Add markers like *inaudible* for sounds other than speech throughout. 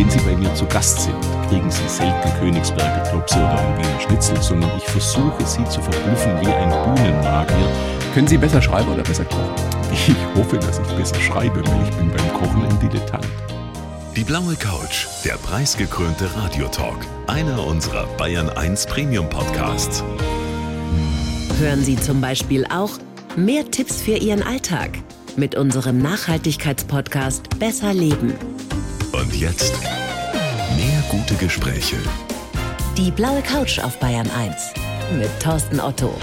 Wenn Sie bei mir zu Gast sind, kriegen Sie selten Königsberger Klopse oder ein Wiener Schnitzel, sondern ich versuche Sie zu verblüffen wie ein Bühnenmagier. Können Sie besser schreiben oder besser kochen? Ich hoffe, dass ich besser schreibe, weil ich bin beim Kochen ein Dilettant. Die blaue Couch, der preisgekrönte Radiotalk, einer unserer Bayern 1 Premium Podcasts. Hören Sie zum Beispiel auch mehr Tipps für Ihren Alltag mit unserem Nachhaltigkeitspodcast Besser Leben. Und jetzt mehr gute Gespräche. Die blaue Couch auf Bayern 1 mit Thorsten Otto.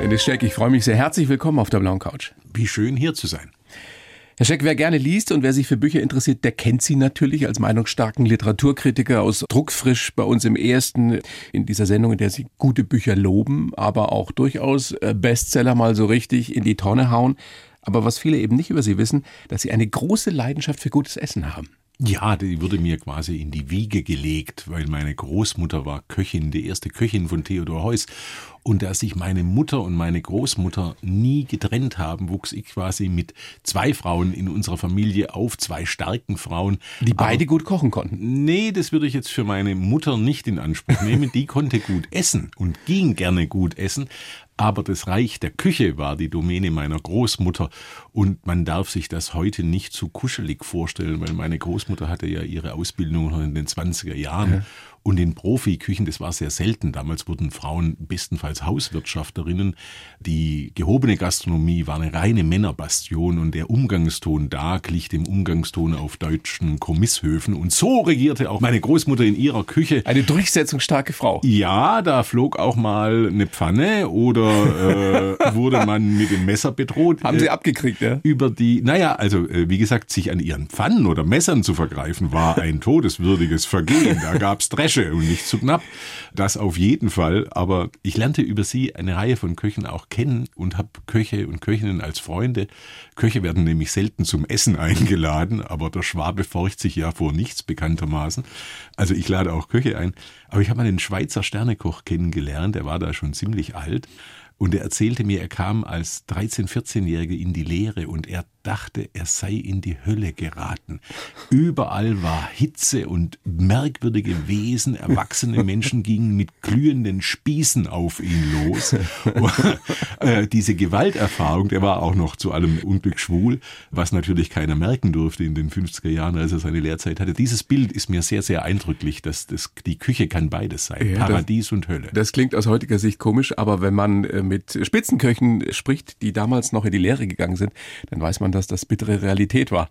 Dennis Scheck, ich freue mich sehr. Herzlich willkommen auf der blauen Couch. Wie schön hier zu sein. Herr Scheck, wer gerne liest und wer sich für Bücher interessiert, der kennt Sie natürlich als meinungsstarken Literaturkritiker aus Druckfrisch bei uns im ersten in dieser Sendung, in der Sie gute Bücher loben, aber auch durchaus äh, Bestseller mal so richtig in die Tonne hauen. Aber was viele eben nicht über Sie wissen, dass Sie eine große Leidenschaft für gutes Essen haben. Ja, die wurde mir quasi in die Wiege gelegt, weil meine Großmutter war Köchin, die erste Köchin von Theodor Heuss. Und da sich meine Mutter und meine Großmutter nie getrennt haben, wuchs ich quasi mit zwei Frauen in unserer Familie auf, zwei starken Frauen. Die beide Aber, gut kochen konnten. Nee, das würde ich jetzt für meine Mutter nicht in Anspruch nehmen. Die konnte gut essen und ging gerne gut essen aber das Reich der Küche war die Domäne meiner Großmutter und man darf sich das heute nicht zu kuschelig vorstellen, weil meine Großmutter hatte ja ihre Ausbildung noch in den 20er Jahren ja. Und in Profiküchen, das war sehr selten. Damals wurden Frauen bestenfalls Hauswirtschafterinnen. Die gehobene Gastronomie war eine reine Männerbastion und der Umgangston da glich dem Umgangston auf deutschen Kommishöfen. Und so regierte auch meine Großmutter in ihrer Küche. Eine durchsetzungsstarke Frau. Ja, da flog auch mal eine Pfanne oder äh, *laughs* wurde man mit dem Messer bedroht. Haben Sie äh, abgekriegt, ja? Über die, naja, also äh, wie gesagt, sich an ihren Pfannen oder Messern zu vergreifen, war ein todeswürdiges Vergehen. Da gab's Dresch Flasche und nicht zu knapp. Das auf jeden Fall. Aber ich lernte über sie eine Reihe von Köchen auch kennen und habe Köche und Köchinnen als Freunde. Köche werden nämlich selten zum Essen *laughs* eingeladen, aber der Schwabe forcht sich ja vor nichts bekanntermaßen. Also ich lade auch Köche ein. Aber ich habe einen Schweizer Sternekoch kennengelernt, der war da schon ziemlich alt. Und er erzählte mir, er kam als 13-, 14-Jähriger in die Lehre und er dachte, er sei in die Hölle geraten. Überall war Hitze und merkwürdige Wesen, erwachsene Menschen *laughs* gingen mit glühenden Spießen auf ihn los. *laughs* Äh, diese Gewalterfahrung, der war auch noch zu allem Unglück schwul, was natürlich keiner merken durfte in den 50er Jahren, als er seine Lehrzeit hatte. Dieses Bild ist mir sehr, sehr eindrücklich, dass das, die Küche kann beides sein, ja, Paradies das, und Hölle. Das klingt aus heutiger Sicht komisch, aber wenn man äh, mit Spitzenköchen spricht, die damals noch in die Lehre gegangen sind, dann weiß man, dass das bittere Realität war.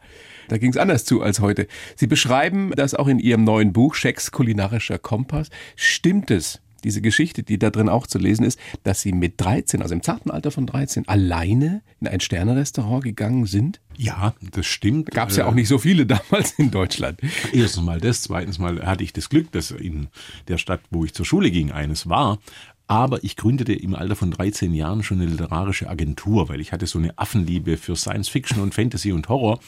Da ging es anders zu als heute. Sie beschreiben das auch in Ihrem neuen Buch Schecks kulinarischer Kompass. Stimmt es, diese Geschichte, die da drin auch zu lesen ist, dass Sie mit 13, also im zarten Alter von 13, alleine in ein Sternerestaurant gegangen sind? Ja, das stimmt. Gab es ja auch nicht so viele *laughs* damals in Deutschland. Erstens mal das, zweitens mal hatte ich das Glück, dass in der Stadt, wo ich zur Schule ging, eines war. Aber ich gründete im Alter von 13 Jahren schon eine literarische Agentur, weil ich hatte so eine Affenliebe für Science Fiction und Fantasy und Horror.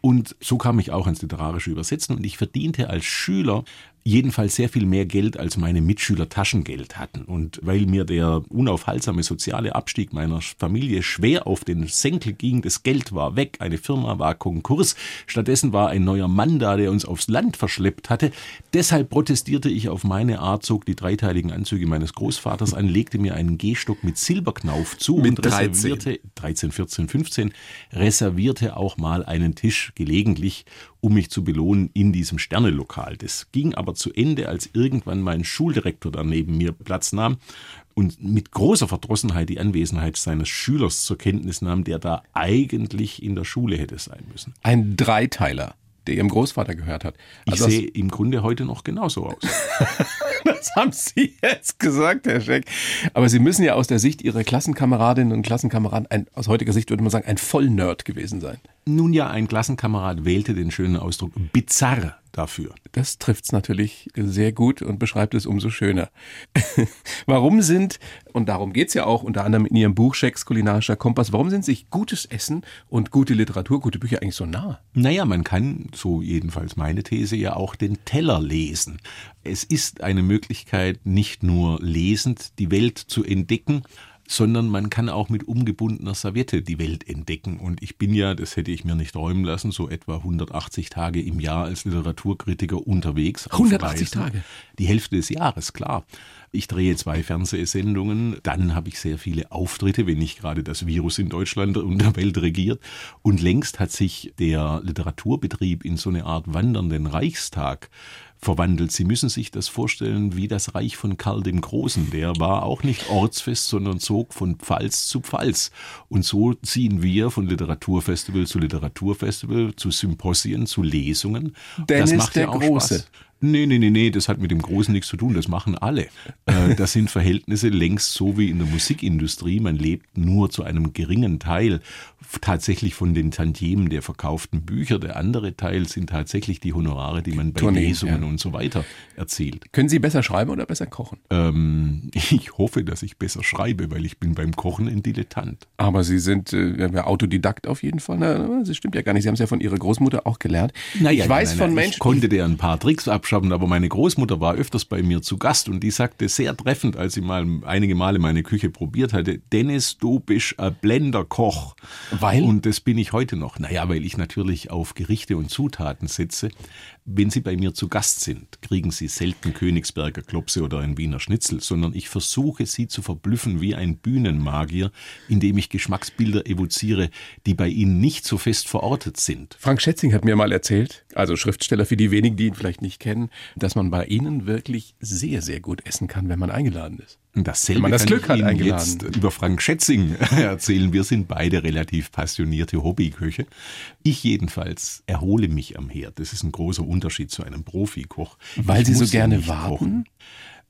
Und so kam ich auch ans literarische Übersetzen und ich verdiente als Schüler jedenfalls sehr viel mehr Geld, als meine Mitschüler Taschengeld hatten. Und weil mir der unaufhaltsame soziale Abstieg meiner Familie schwer auf den Senkel ging, das Geld war weg, eine Firma war Konkurs, stattdessen war ein neuer Mann da, der uns aufs Land verschleppt hatte. Deshalb protestierte ich auf meine Art, zog die dreiteiligen Anzüge meines Großvaters an, legte mir einen Gehstock mit Silberknauf zu mit und reservierte 13, 14, 15, reservierte auch mal einen Tisch gelegentlich um mich zu belohnen in diesem Sternelokal. Das ging aber zu Ende, als irgendwann mein Schuldirektor da neben mir Platz nahm und mit großer Verdrossenheit die Anwesenheit seines Schülers zur Kenntnis nahm, der da eigentlich in der Schule hätte sein müssen. Ein Dreiteiler der ihrem Großvater gehört hat. Also ich sehe im Grunde heute noch genauso aus. *laughs* das haben Sie jetzt gesagt, Herr Scheck. Aber Sie müssen ja aus der Sicht Ihrer Klassenkameradinnen und Klassenkameraden, ein, aus heutiger Sicht würde man sagen, ein Vollnerd gewesen sein. Nun ja, ein Klassenkamerad wählte den schönen Ausdruck bizarr dafür. Das trifft es natürlich sehr gut und beschreibt es umso schöner. *laughs* warum sind, und darum geht es ja auch unter anderem in Ihrem Buch Schecks kulinarischer Kompass, warum sind sich gutes Essen und gute Literatur, gute Bücher eigentlich so nah? Naja, man kann, so jedenfalls meine These, ja auch den Teller lesen. Es ist eine Möglichkeit, nicht nur lesend die Welt zu entdecken, sondern man kann auch mit umgebundener Serviette die Welt entdecken. Und ich bin ja, das hätte ich mir nicht träumen lassen, so etwa 180 Tage im Jahr als Literaturkritiker unterwegs. 180 Tage? Die Hälfte des Jahres, klar. Ich drehe zwei Fernsehsendungen, dann habe ich sehr viele Auftritte, wenn nicht gerade das Virus in Deutschland und der Welt regiert. Und längst hat sich der Literaturbetrieb in so eine Art wandernden Reichstag verwandelt. Sie müssen sich das vorstellen wie das Reich von Karl dem Großen. Der war auch nicht ortsfest, sondern zog von Pfalz zu Pfalz. Und so ziehen wir von Literaturfestival zu Literaturfestival, zu Symposien, zu Lesungen. Dennis das macht der ja auch Große. Spaß. Nee, nee, nee, nee, das hat mit dem Großen nichts zu tun, das machen alle. Äh, das sind Verhältnisse längst so wie in der Musikindustrie. Man lebt nur zu einem geringen Teil tatsächlich von den Tantiemen der verkauften Bücher. Der andere Teil sind tatsächlich die Honorare, die man bei Tourneen, Lesungen ja. und so weiter erzielt. Können Sie besser schreiben oder besser kochen? Ähm, *laughs* ich hoffe, dass ich besser schreibe, weil ich bin beim Kochen ein Dilettant. Aber Sie sind äh, Autodidakt auf jeden Fall. Na, das stimmt ja gar nicht. Sie haben es ja von Ihrer Großmutter auch gelernt. Naja, ich weiß nein, nein, von Menschen. Ich konnte der ein paar Tricks abschaffen, aber meine Großmutter war öfters bei mir zu Gast und die sagte sehr treffend, als sie mal einige Male meine Küche probiert hatte, Dennis, du bist ein Blenderkoch. Weil? Und das bin ich heute noch. Naja, weil ich natürlich auf Gerichte und Zutaten setze. Wenn Sie bei mir zu Gast sind, kriegen Sie selten Königsberger Klopse oder ein Wiener Schnitzel, sondern ich versuche Sie zu verblüffen wie ein Bühnenmagier, indem ich Geschmacksbilder evoziere, die bei Ihnen nicht so fest verortet sind. Frank Schätzing hat mir mal erzählt, also Schriftsteller für die wenigen, die ihn vielleicht nicht kennen, dass man bei Ihnen wirklich sehr, sehr gut essen kann, wenn man eingeladen ist. Dasselbe Wenn man das Glück hat, Ihnen jetzt über Frank Schätzing *laughs* erzählen. Wir sind beide relativ passionierte Hobbyköche. Ich jedenfalls erhole mich am Herd. Das ist ein großer Unterschied zu einem Profikoch. Weil ich Sie so gerne warten? Kochen.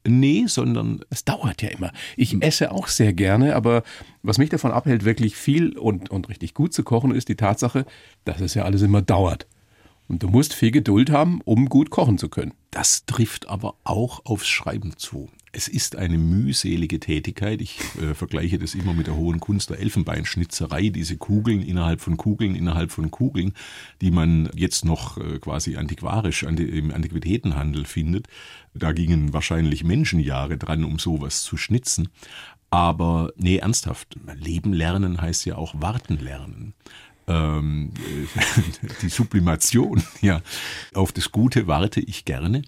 Nee, sondern es dauert ja immer. Ich esse auch sehr gerne, aber was mich davon abhält, wirklich viel und, und richtig gut zu kochen, ist die Tatsache, dass es ja alles immer dauert. Und du musst viel Geduld haben, um gut kochen zu können. Das trifft aber auch aufs Schreiben zu. Es ist eine mühselige Tätigkeit. Ich äh, vergleiche das immer mit der hohen Kunst der Elfenbeinschnitzerei. Diese Kugeln innerhalb von Kugeln innerhalb von Kugeln, die man jetzt noch äh, quasi antiquarisch an im Antiquitätenhandel findet. Da gingen wahrscheinlich Menschenjahre dran, um sowas zu schnitzen. Aber nee, ernsthaft, Leben lernen heißt ja auch warten lernen ähm, *laughs* die Sublimation, ja, auf das Gute warte ich gerne.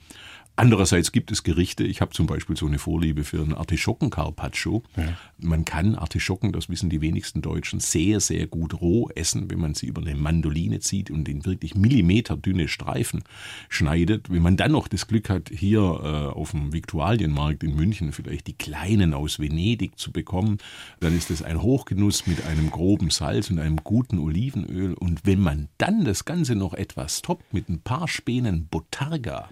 Andererseits gibt es Gerichte, ich habe zum Beispiel so eine Vorliebe für einen Artischocken-Carpaccio. Ja. Man kann Artischocken, das wissen die wenigsten Deutschen, sehr, sehr gut roh essen, wenn man sie über eine Mandoline zieht und in wirklich millimeterdünne Streifen schneidet. Wenn man dann noch das Glück hat, hier äh, auf dem Viktualienmarkt in München vielleicht die kleinen aus Venedig zu bekommen, dann ist es ein Hochgenuss mit einem groben Salz und einem guten Olivenöl. Und wenn man dann das Ganze noch etwas toppt mit ein paar Spänen Botarga,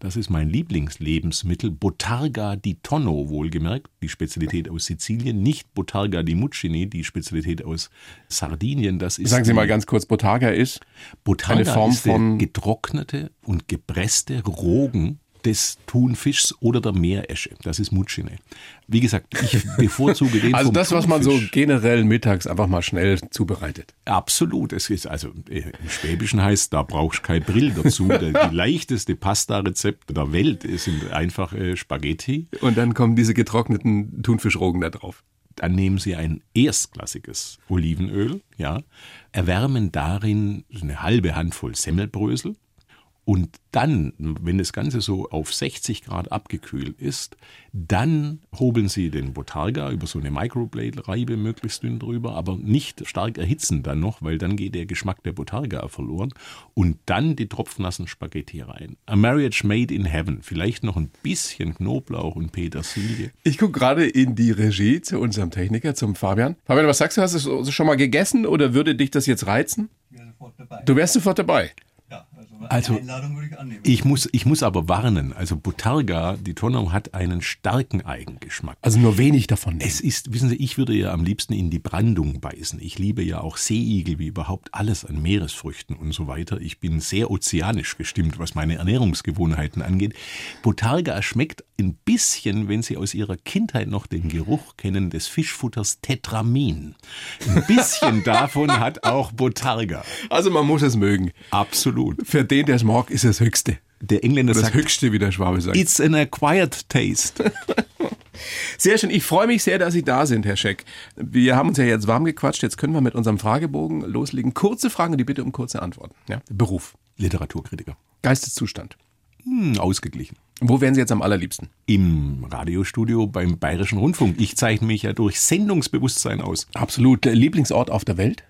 das ist mein Lieblingslebensmittel, Botarga di Tonno, wohlgemerkt, die Spezialität aus Sizilien, nicht Botarga di Muccini, die Spezialität aus Sardinien. Das ist Sagen Sie mal ganz kurz, Botarga ist Botarga eine Form von getrocknete und gepresste Rogen des Thunfischs oder der Meeresche. Das ist Mutschine. Wie gesagt, ich bevorzuge den *laughs* Also das, was man so generell mittags einfach mal schnell zubereitet. Absolut. Es ist also äh, im Schwäbischen heißt, da brauchst du kein Brill dazu. *laughs* die leichteste Pasta-Rezept der Welt sind einfach äh, Spaghetti. Und dann kommen diese getrockneten Thunfischrogen da drauf. Dann nehmen Sie ein erstklassiges Olivenöl, ja, erwärmen darin eine halbe Handvoll Semmelbrösel, und dann, wenn das Ganze so auf 60 Grad abgekühlt ist, dann hobeln Sie den Botarga über so eine Microblade-Reibe möglichst dünn drüber, aber nicht stark erhitzen dann noch, weil dann geht der Geschmack der Botarga verloren. Und dann die tropfnassen Spaghetti rein. A Marriage Made in Heaven. Vielleicht noch ein bisschen Knoblauch und Petersilie. Ich gucke gerade in die Regie zu unserem Techniker, zum Fabian. Fabian, was sagst du? Hast du es schon mal gegessen oder würde dich das jetzt reizen? Ich wäre sofort dabei. Du wärst sofort dabei. Also, ich, ich, muss, ich muss aber warnen. Also Butarga, die Tonau hat einen starken Eigengeschmack. Also nur wenig davon. Nehmen. Es ist, wissen Sie, ich würde ja am liebsten in die Brandung beißen. Ich liebe ja auch Seeigel, wie überhaupt alles an Meeresfrüchten und so weiter. Ich bin sehr ozeanisch gestimmt, was meine Ernährungsgewohnheiten angeht. Butarga schmeckt ein bisschen, wenn Sie aus Ihrer Kindheit noch den Geruch kennen, des Fischfutters Tetramin. Ein bisschen *laughs* davon hat auch Butarga. Also man muss es mögen. Absolut. Für den, der es mag, ist das Höchste. der Engländer Das sagt, Höchste, wie der Schwabe sagt. it's an acquired taste. *laughs* Sehr schön. Ich freue mich sehr, dass Sie da sind, Herr Scheck. Wir haben uns ja jetzt warm gequatscht. Jetzt können wir mit unserem Fragebogen loslegen. Kurze Fragen und die Bitte um kurze Antworten. Ja? Beruf. Literaturkritiker. Geisteszustand. Hm, ausgeglichen. Wo wären Sie jetzt am allerliebsten? Im Radiostudio beim Bayerischen Rundfunk. Ich zeichne mich ja durch Sendungsbewusstsein aus. Absolut. Lieblingsort auf der Welt?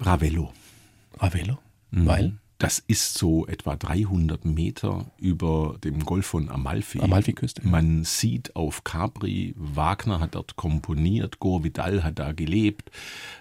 Ravello. Ravello. Weil? Das ist so etwa 300 Meter über dem Golf von Amalfi. Amalfiküste, ja. Man sieht auf Capri, Wagner hat dort komponiert, Gore Vidal hat da gelebt.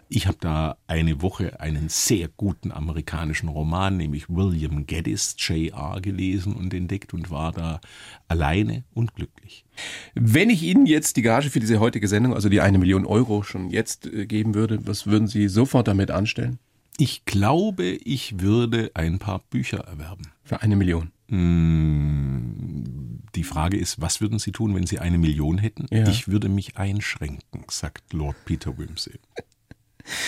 Ich habe da eine Woche einen sehr guten amerikanischen Roman, nämlich William Geddes, J.R., gelesen und entdeckt und war da alleine und glücklich. Wenn ich Ihnen jetzt die Gage für diese heutige Sendung, also die eine Million Euro schon jetzt äh, geben würde, was würden Sie sofort damit anstellen? Ich glaube, ich würde ein paar Bücher erwerben. Für eine Million. Die Frage ist, was würden Sie tun, wenn Sie eine Million hätten? Ja. Ich würde mich einschränken, sagt Lord Peter Wimsey.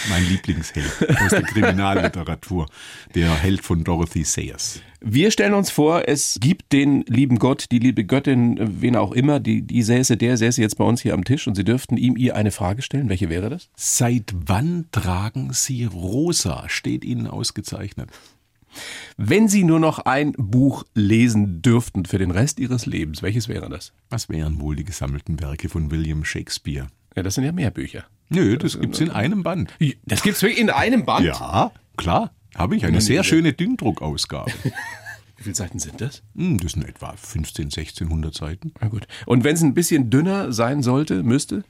Mein Lieblingsheld aus der Kriminalliteratur, der Held von Dorothy Sayers. Wir stellen uns vor, es gibt den lieben Gott, die liebe Göttin, wen auch immer, die, die säße, der säße jetzt bei uns hier am Tisch und Sie dürften ihm ihr eine Frage stellen. Welche wäre das? Seit wann tragen Sie rosa? Steht Ihnen ausgezeichnet. Wenn Sie nur noch ein Buch lesen dürften für den Rest Ihres Lebens, welches wäre das? Was wären wohl die gesammelten Werke von William Shakespeare? Ja, das sind ja mehr Bücher. Nö, das gibt's in einem Band. Das gibt's wirklich in einem Band? Ja, klar. Habe ich eine sehr schöne Dünndruckausgabe. *laughs* Wie viele Seiten sind das? Hm, Das sind etwa 15, 1600 Seiten. Na gut. Und wenn es ein bisschen dünner sein sollte, müsste?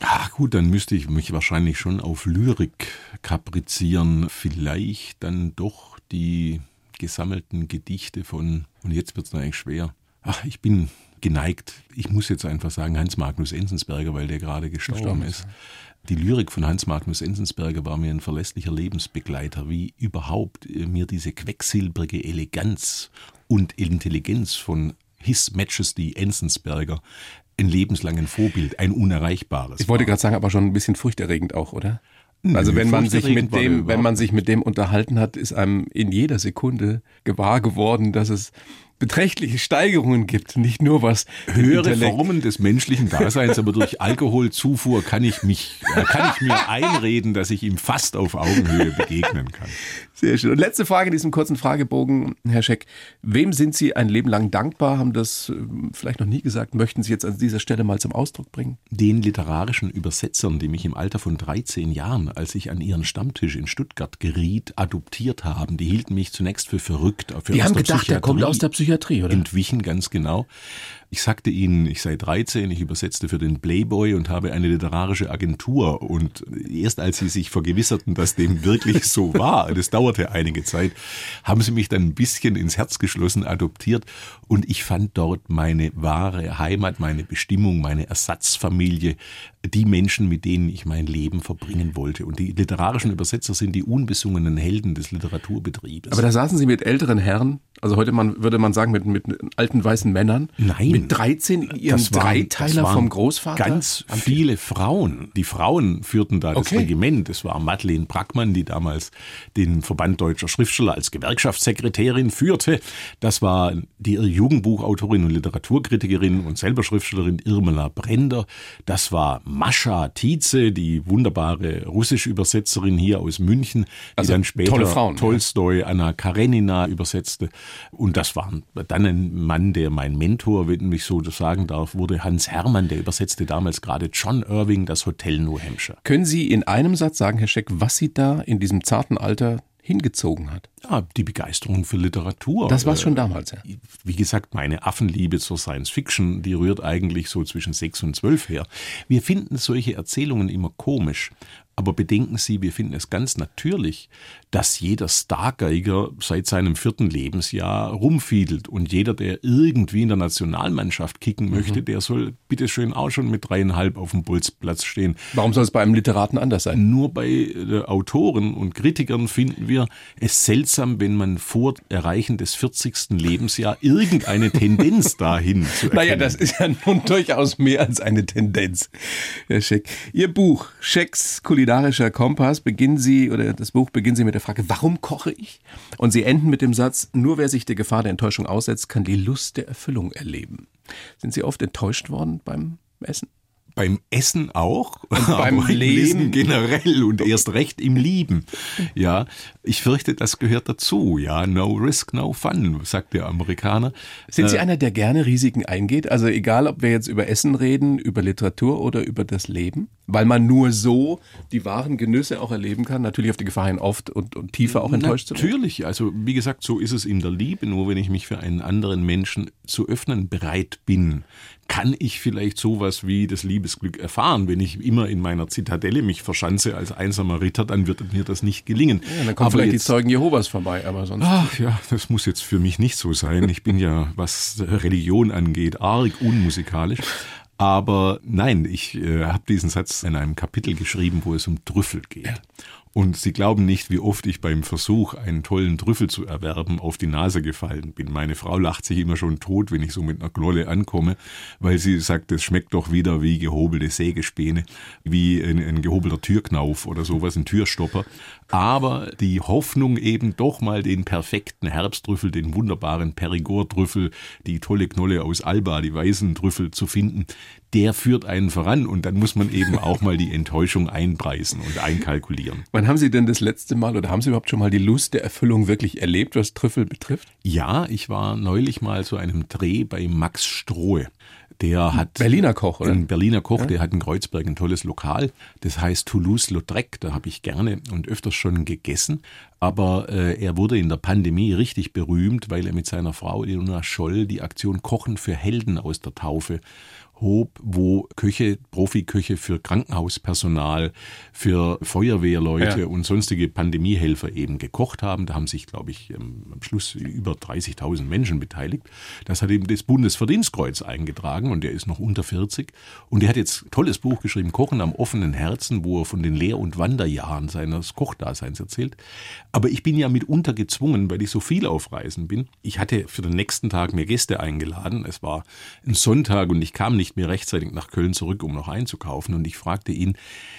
Ach gut, dann müsste ich mich wahrscheinlich schon auf Lyrik kaprizieren. Vielleicht dann doch die gesammelten Gedichte von, und jetzt wird es eigentlich schwer. Ach, ich bin geneigt, ich muss jetzt einfach sagen, Hans Magnus Enzensberger, weil der gerade gestorben, Gestorben ist. Die Lyrik von Hans Magnus Enzensberger war mir ein verlässlicher Lebensbegleiter, wie überhaupt äh, mir diese quecksilbrige Eleganz und Intelligenz von His Majesty Enzensberger ein lebenslangen Vorbild, ein unerreichbares. Ich wollte gerade sagen, aber schon ein bisschen furchterregend auch, oder? Also wenn man sich mit dem, wenn man sich mit dem unterhalten hat, ist einem in jeder Sekunde gewahr geworden, dass es beträchtliche Steigerungen gibt, nicht nur was höhere Formen des menschlichen Daseins, aber durch Alkoholzufuhr kann ich mich, äh, kann ich mir einreden, dass ich ihm fast auf Augenhöhe begegnen kann. Sehr schön. Und letzte Frage in diesem kurzen Fragebogen, Herr Scheck. Wem sind Sie ein Leben lang dankbar? Haben das äh, vielleicht noch nie gesagt? Möchten Sie jetzt an dieser Stelle mal zum Ausdruck bringen? Den literarischen Übersetzern, die mich im Alter von 13 Jahren, als ich an ihren Stammtisch in Stuttgart geriet, adoptiert haben, die hielten mich zunächst für verrückt. Für Die haben gedacht, der kommt aus der Psychiatrie, oder? Entwichen, ganz genau. Ich sagte ihnen, ich sei 13, ich übersetzte für den Playboy und habe eine literarische Agentur. Und erst als sie sich vergewisserten, dass dem wirklich *laughs* so war, das dauerte einige Zeit, haben sie mich dann ein bisschen ins Herz geschlossen adoptiert. Und ich fand dort meine wahre Heimat, meine Bestimmung, meine Ersatzfamilie, die Menschen, mit denen ich mein Leben verbringen wollte. Und die literarischen Übersetzer sind die unbesungenen Helden des Literaturbetriebes. Aber da saßen Sie mit älteren Herren, also heute man, würde man sagen mit, mit alten weißen Männern. Nein. Mit 13 in ihrem Das waren- Dreiteiler das vom Großvater. Ganz viele Frauen. Die Frauen führten da das Okay. Regiment. Es war Madeleine Brackmann, die damals den Verband deutscher Schriftsteller als Gewerkschaftssekretärin führte. Das war die Jugendbuchautorin und Literaturkritikerin und selber Schriftstellerin Irmela Brender. Das war Mascha Tietze, die wunderbare Russisch-Übersetzerin hier aus München, die Also dann später Frauen, ja. Tolstoi, Anna Karenina übersetzte. Und das war dann ein Mann, der mein Mentor, wenn ich so das sagen darf, wurde Hans Hermann, der übersetzte damals gerade John Irving, das Hotel New Hampshire. Können Sie in einem Satz sagen, Herr Scheck, was Sie da in diesem zarten Alter hingezogen hat? Ja, die Begeisterung für Literatur. Das war Äh, schon damals, ja. wie gesagt, meine Affenliebe zur Science Fiction, die rührt eigentlich so zwischen sechs und zwölf her. Wir finden solche Erzählungen immer komisch. Aber bedenken Sie, wir finden es ganz natürlich, dass jeder Stargeiger seit seinem vierten Lebensjahr rumfiedelt. Und jeder, der irgendwie in der Nationalmannschaft kicken möchte, der soll bitteschön auch schon mit dreieinhalb auf dem Bolzplatz stehen. Warum soll es bei einem Literaten anders sein? Nur bei äh, Autoren und Kritikern finden wir es seltsam, wenn man vor Erreichen des 40. Lebensjahr irgendeine Tendenz *laughs* dahin zu erkennen. Naja, das ist ja nun durchaus mehr als eine Tendenz, Herr Scheck. Ihr Buch, Schecks kulinarischer Kompass, beginnen Sie, oder das Buch beginnen Sie mit der Frage, warum koche ich? Und Sie enden mit dem Satz, nur wer sich der Gefahr der Enttäuschung aussetzt, kann die Lust der Erfüllung erleben. Sind Sie oft enttäuscht worden beim Essen? Beim Essen auch, und beim *laughs* im Lesen? Leben generell und erst recht im Lieben. *laughs* Ja, ich fürchte, das gehört dazu. Ja, no risk, no fun, sagt der Amerikaner. Sind Sie Äh, einer, der gerne Risiken eingeht? Also egal, ob wir jetzt über Essen reden, über Literatur oder über das Leben? Weil man nur so die wahren Genüsse auch erleben kann, natürlich auf die Gefahr hin, oft und, und tiefer auch enttäuscht zu werden. Natürlich, also wie gesagt, so ist es in der Liebe. Nur wenn ich mich für einen anderen Menschen zu öffnen bereit bin, kann ich vielleicht sowas wie das Liebesglück erfahren. Wenn ich immer in meiner Zitadelle mich verschanze als einsamer Ritter, dann wird mir das nicht gelingen. Ja, dann kommen Aber vielleicht die jetzt- Zeugen Jehovas vorbei, aber sonst. Ach ja, das muss jetzt für mich nicht so sein. Ich bin ja, was Religion angeht, arg unmusikalisch. Aber nein, ich äh, habe diesen Satz in einem Kapitel geschrieben, wo es um Trüffel geht. Und Sie glauben nicht, wie oft ich beim Versuch, einen tollen Trüffel zu erwerben, auf die Nase gefallen bin. Meine Frau lacht sich immer schon tot, wenn ich so mit einer Knolle ankomme, weil sie sagt, es schmeckt doch wieder wie gehobelte Sägespäne, wie ein, ein gehobelter Türknauf oder sowas, ein Türstopper. Aber die Hoffnung eben doch mal den perfekten Herbsttrüffel, den wunderbaren Perigord-Trüffel, die tolle Knolle aus Alba, die weißen Trüffel zu finden, der führt einen voran und dann muss man eben auch mal die Enttäuschung einpreisen und einkalkulieren. Wann haben Sie denn das letzte Mal oder haben Sie überhaupt schon mal die Lust der Erfüllung wirklich erlebt, was Trüffel betrifft? Ja, ich war neulich mal zu einem Dreh bei Max Strohe. Der hat Berliner Koch, oder? Ein Berliner Koch, der hat in Kreuzberg ein tolles Lokal. Das heißt Toulouse-Lautrec. Da habe ich gerne und öfters schon gegessen. Aber äh, er wurde in der Pandemie richtig berühmt, weil er mit seiner Frau Ilona Scholl die Aktion Kochen für Helden aus der Taufe hob, wo Köche, Profiköche für Krankenhauspersonal, für Feuerwehrleute Ja. und sonstige Pandemiehelfer eben gekocht haben. Da haben sich, glaube ich, ähm, am Schluss über 30.000 Menschen beteiligt. Das hat eben das Bundesverdienstkreuz eingetragen und der ist noch unter 40. Und der hat jetzt ein tolles Buch geschrieben, Kochen am offenen Herzen, wo er von den Lehr- und Wanderjahren seines Kochdaseins erzählt. Aber ich bin ja mitunter gezwungen, weil ich so viel auf Reisen bin. Ich hatte für den nächsten Tag mir Gäste eingeladen. Es war ein Sonntag und ich kam nicht mehr rechtzeitig nach Köln zurück, um noch einzukaufen. Und ich fragte ihn,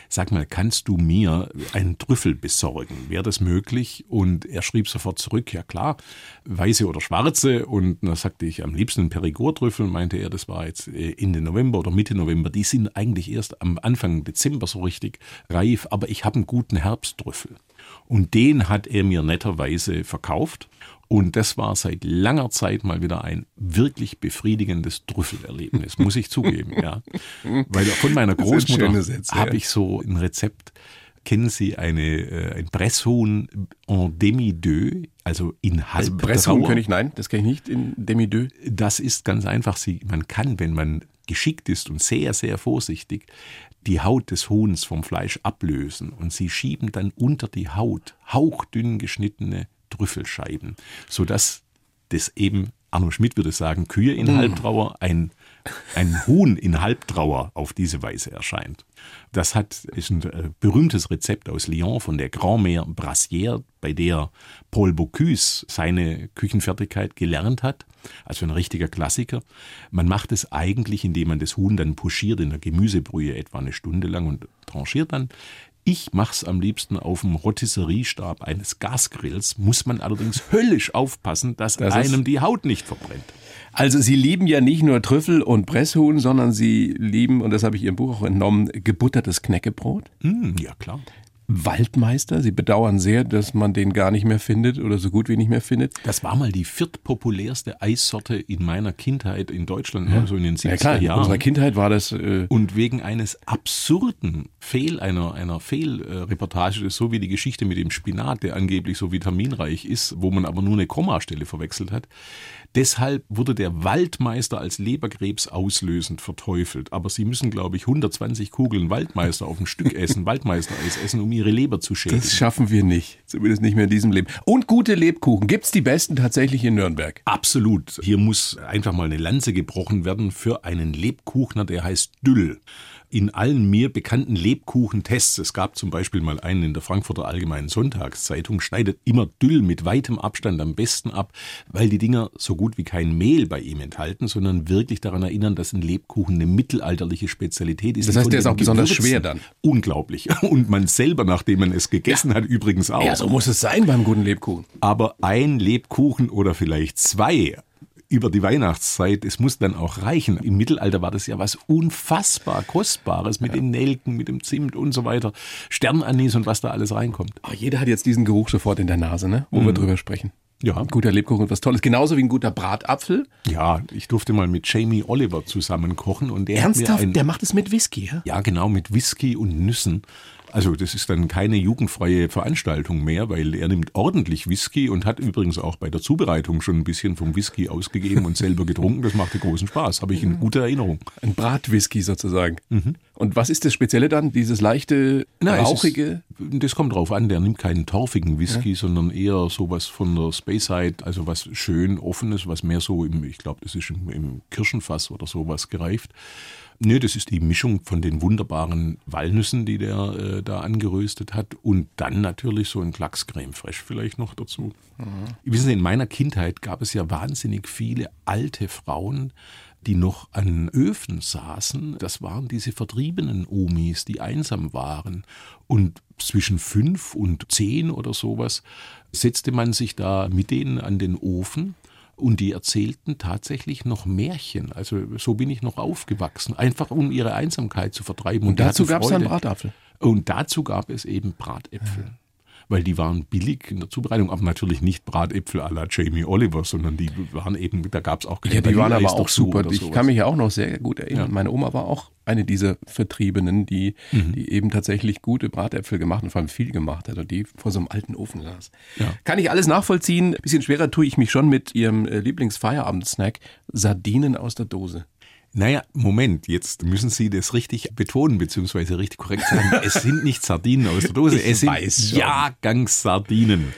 sag mal, kannst du mir einen Trüffel besorgen? Wäre das möglich? Und er schrieb sofort zurück, ja klar, weiße oder schwarze. Und da sagte ich, am liebsten Perigord-Trüffel, meinte er, das war jetzt äh, Ende November oder Mitte November. Die sind eigentlich erst am Anfang Dezember so richtig reif, aber ich habe einen guten Herbsttrüffel. Und den hat er mir netterweise verkauft. Und das war seit langer Zeit mal wieder ein wirklich befriedigendes Trüffelerlebnis, muss ich zugeben, ja. Weil von meiner *laughs* Großmutter habe ich so ein Rezept. Kennen Sie eine, äh, ein Presshuhn en demi-deux, also in halb Also Presshuhn kenne ich, nein, das kenne ich nicht in Demi-Deux. das ist ganz einfach. Sie, man kann, wenn man geschickt ist und sehr, sehr vorsichtig, die Haut des Huhns vom Fleisch ablösen und sie schieben dann unter die Haut hauchdünn geschnittene Trüffelscheiben, sodass das eben, Arno Schmidt würde sagen, Kühe in Halbtrauer, ein, ein Huhn in Halbtrauer auf diese Weise erscheint. Das hat, ist ein äh, berühmtes Rezept aus Lyon von der Grand-Mère Brassière, bei der Paul Bocuse seine Küchenfertigkeit gelernt hat. Also ein richtiger Klassiker. Man macht es eigentlich, indem man das Huhn dann pochiert in der Gemüsebrühe etwa eine Stunde lang und tranchiert dann. Ich mach's am liebsten auf dem Rotisseriestab eines Gasgrills, muss man allerdings höllisch aufpassen, dass Das einem die Haut nicht verbrennt. Also Sie lieben ja nicht nur Trüffel und Presshuhn, sondern Sie lieben, und das habe ich Ihrem Buch auch entnommen, gebuttertes Knäckebrot. Hm, ja, klar. Waldmeister. Sie bedauern sehr, dass man den gar nicht mehr findet oder so gut wie nicht mehr findet. Das war mal die viertpopulärste Eissorte in meiner Kindheit in Deutschland, ne, so in den 70er Ja klar, in Jahren. unserer Kindheit war das äh, Und wegen eines absurden Fehl, einer, einer Fehlreportage, so wie die Geschichte mit dem Spinat, der angeblich so vitaminreich ist, wo man aber nur eine Kommastelle verwechselt hat. Deshalb wurde der Waldmeister als Leberkrebs auslösend verteufelt. Aber Sie müssen, glaube ich, 120 Kugeln Waldmeister auf ein Stück essen, *laughs* Waldmeistereis essen, um Ihre Leber zu schädigen. Das schaffen wir nicht. Zumindest nicht mehr in diesem Leben. Und gute Lebkuchen. Gibt's die besten tatsächlich in Nürnberg? Absolut. Hier muss einfach mal eine Lanze gebrochen werden für einen Lebkuchner, der heißt Düll. In allen mir bekannten Lebkuchentests, es gab zum Beispiel mal einen in der Frankfurter Allgemeinen Sonntagszeitung, schneidet immer Düll mit weitem Abstand am besten ab, weil die Dinger so gut wie kein Mehl bei ihm enthalten, sondern wirklich daran erinnern, dass ein Lebkuchen eine mittelalterliche Spezialität ist. Das heißt, der ist auch besonders schwer dann. Unglaublich. *laughs* Und man selber, nachdem man es gegessen ja. hat, übrigens auch. Ja, so muss es sein beim guten Lebkuchen. Aber ein Lebkuchen oder vielleicht zwei über die Weihnachtszeit, es muss dann auch reichen. Im Mittelalter war das ja was unfassbar Kostbares mit ja. den Nelken, mit dem Zimt und so weiter. Sternanis und was da alles reinkommt. Oh, jeder hat jetzt diesen Geruch sofort in der Nase, ne? wo mhm. wir drüber sprechen. Ja. Ein guter Lebkuchen, was Tolles. Genauso wie ein guter Bratapfel. Ja, ich durfte mal mit Jamie Oliver zusammen kochen und der Ernsthaft? Ein, der macht es mit Whisky, ja? Ja, genau, mit Whisky und Nüssen. Also das ist dann keine jugendfreie Veranstaltung mehr, weil er nimmt ordentlich Whisky und hat übrigens auch bei der Zubereitung schon ein bisschen vom Whisky ausgegeben und selber getrunken. Das machte großen Spaß, habe ich in guter Erinnerung. Ein Bratwhisky sozusagen. Mhm. Und was ist das Spezielle dann? Dieses leichte, Na, rauchige? Ist, das kommt drauf an, der nimmt keinen torfigen Whisky, ja. sondern eher sowas von der Speyside, also was schön offenes, was mehr so im, ich glaube, das ist im, im Kirschenfass oder sowas gereift. Nö, das ist die Mischung von den wunderbaren Walnüssen, die der äh, da angeröstet hat und dann natürlich so ein Klacks Creme Fraiche vielleicht noch dazu. Mhm. Wissen Sie, in meiner Kindheit gab es ja wahnsinnig viele alte Frauen, die noch an Öfen saßen. Das waren diese vertriebenen Omis, die einsam waren. Und zwischen fünf und zehn oder sowas setzte man sich da mit denen an den Ofen und die erzählten tatsächlich noch Märchen. Also so bin ich noch aufgewachsen, einfach um ihre Einsamkeit zu vertreiben. Und, und dazu gab es dann Bratapfel. Und dazu gab es eben Bratäpfel. Ja weil die waren billig in der Zubereitung, aber natürlich nicht Bratäpfel à la Jamie Oliver, sondern die waren eben, da gab es auch keine Ja, die waren aber auch super. Ich kann mich ja auch noch sehr gut erinnern. Ja. Meine Oma war auch eine dieser Vertriebenen, die, mhm. die eben tatsächlich gute Bratäpfel gemacht und vor allem viel gemacht hat und die vor so einem alten Ofen saß. Ja. Kann ich alles nachvollziehen. Ein bisschen schwerer tue ich mich schon mit ihrem äh, Lieblingsfeierabend-Snack, Sardinen aus der Dose. Naja, Moment, jetzt müssen Sie das richtig betonen, beziehungsweise richtig korrekt sagen. *laughs* es sind nicht Sardinen aus der Dose, ich es sind Jahrgangssardinen.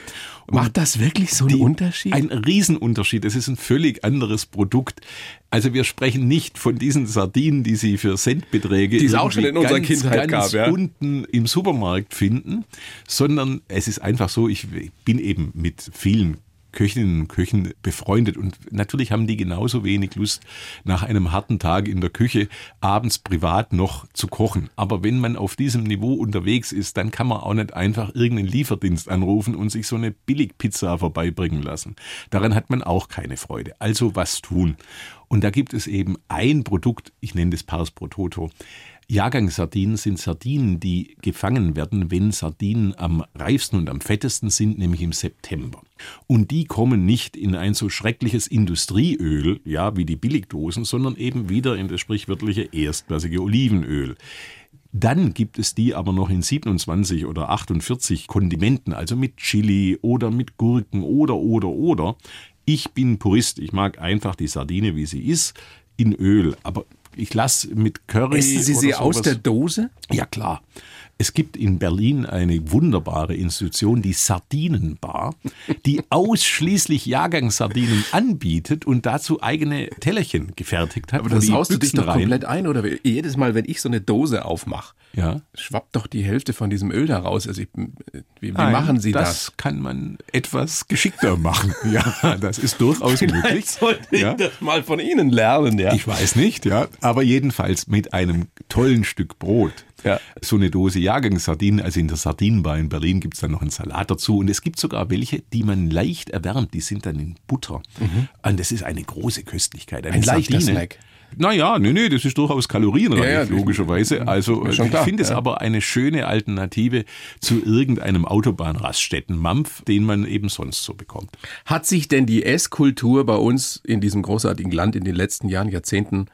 Macht das wirklich so einen die, Unterschied? Ein Riesenunterschied. Es ist ein völlig anderes Produkt. Also wir sprechen nicht von diesen Sardinen, die Sie für Centbeträge die es auch schon in unserer ganz, Kindheit ganz gab, ja? unten im Supermarkt finden, sondern es ist einfach so, ich bin eben mit vielen Köchinnen und Köchen befreundet. Und natürlich haben die genauso wenig Lust, nach einem harten Tag in der Küche abends privat noch zu kochen. Aber wenn man auf diesem Niveau unterwegs ist, dann kann man auch nicht einfach irgendeinen Lieferdienst anrufen und sich so eine Billigpizza vorbeibringen lassen. Daran hat man auch keine Freude. Also was tun? Und da gibt es eben ein Produkt, ich nenne das Pars pro Toto, Jahrgangssardinen sind Sardinen, die gefangen werden, wenn Sardinen am reifsten und am fettesten sind, nämlich im September. Und die kommen nicht in ein so schreckliches Industrieöl, ja, wie die Billigdosen, sondern eben wieder in das sprichwörtliche erstklassige Olivenöl. Dann gibt es die aber noch in 27 oder 48 Kondimenten, also mit Chili oder mit Gurken oder oder oder. Ich bin Purist, ich mag einfach die Sardine, wie sie ist, in Öl. Aber ich lasse mit Curry. Essen Sie sie aus der Dose? Ja, klar. Es gibt in Berlin eine wunderbare Institution, die Sardinenbar, die ausschließlich Jahrgangssardinen anbietet und dazu eigene Tellerchen gefertigt hat. Aber das haust du dich doch rein. komplett ein, oder? Jedes Mal, wenn ich so eine Dose aufmache, ja. schwappt doch die Hälfte von diesem Öl da raus. Also ich, wie, wie Nein, machen Sie das? Das kann man etwas geschickter machen. *laughs* Ja, das ist durchaus Vielleicht möglich. sollte ja. ich das mal von Ihnen lernen, ja. Ich weiß nicht, ja. Aber jedenfalls mit einem tollen Stück Brot ja. So eine Dose Jahrgangssardinen, also in der Sardinenbar in Berlin gibt es dann noch einen Salat dazu. Und es gibt sogar welche, die man leicht erwärmt, die sind dann in Butter. Mhm. Und das ist eine große Köstlichkeit. Eine Ein leichter Snack. Naja, nee, nee, das ist durchaus kalorienreich, ja, ja, logischerweise. Also ich finde es aber eine schöne Alternative zu irgendeinem Autobahnraststätten-Mampf, den man eben sonst so bekommt. Hat sich denn die Esskultur bei uns in diesem großartigen Land in den letzten Jahren, Jahrzehnten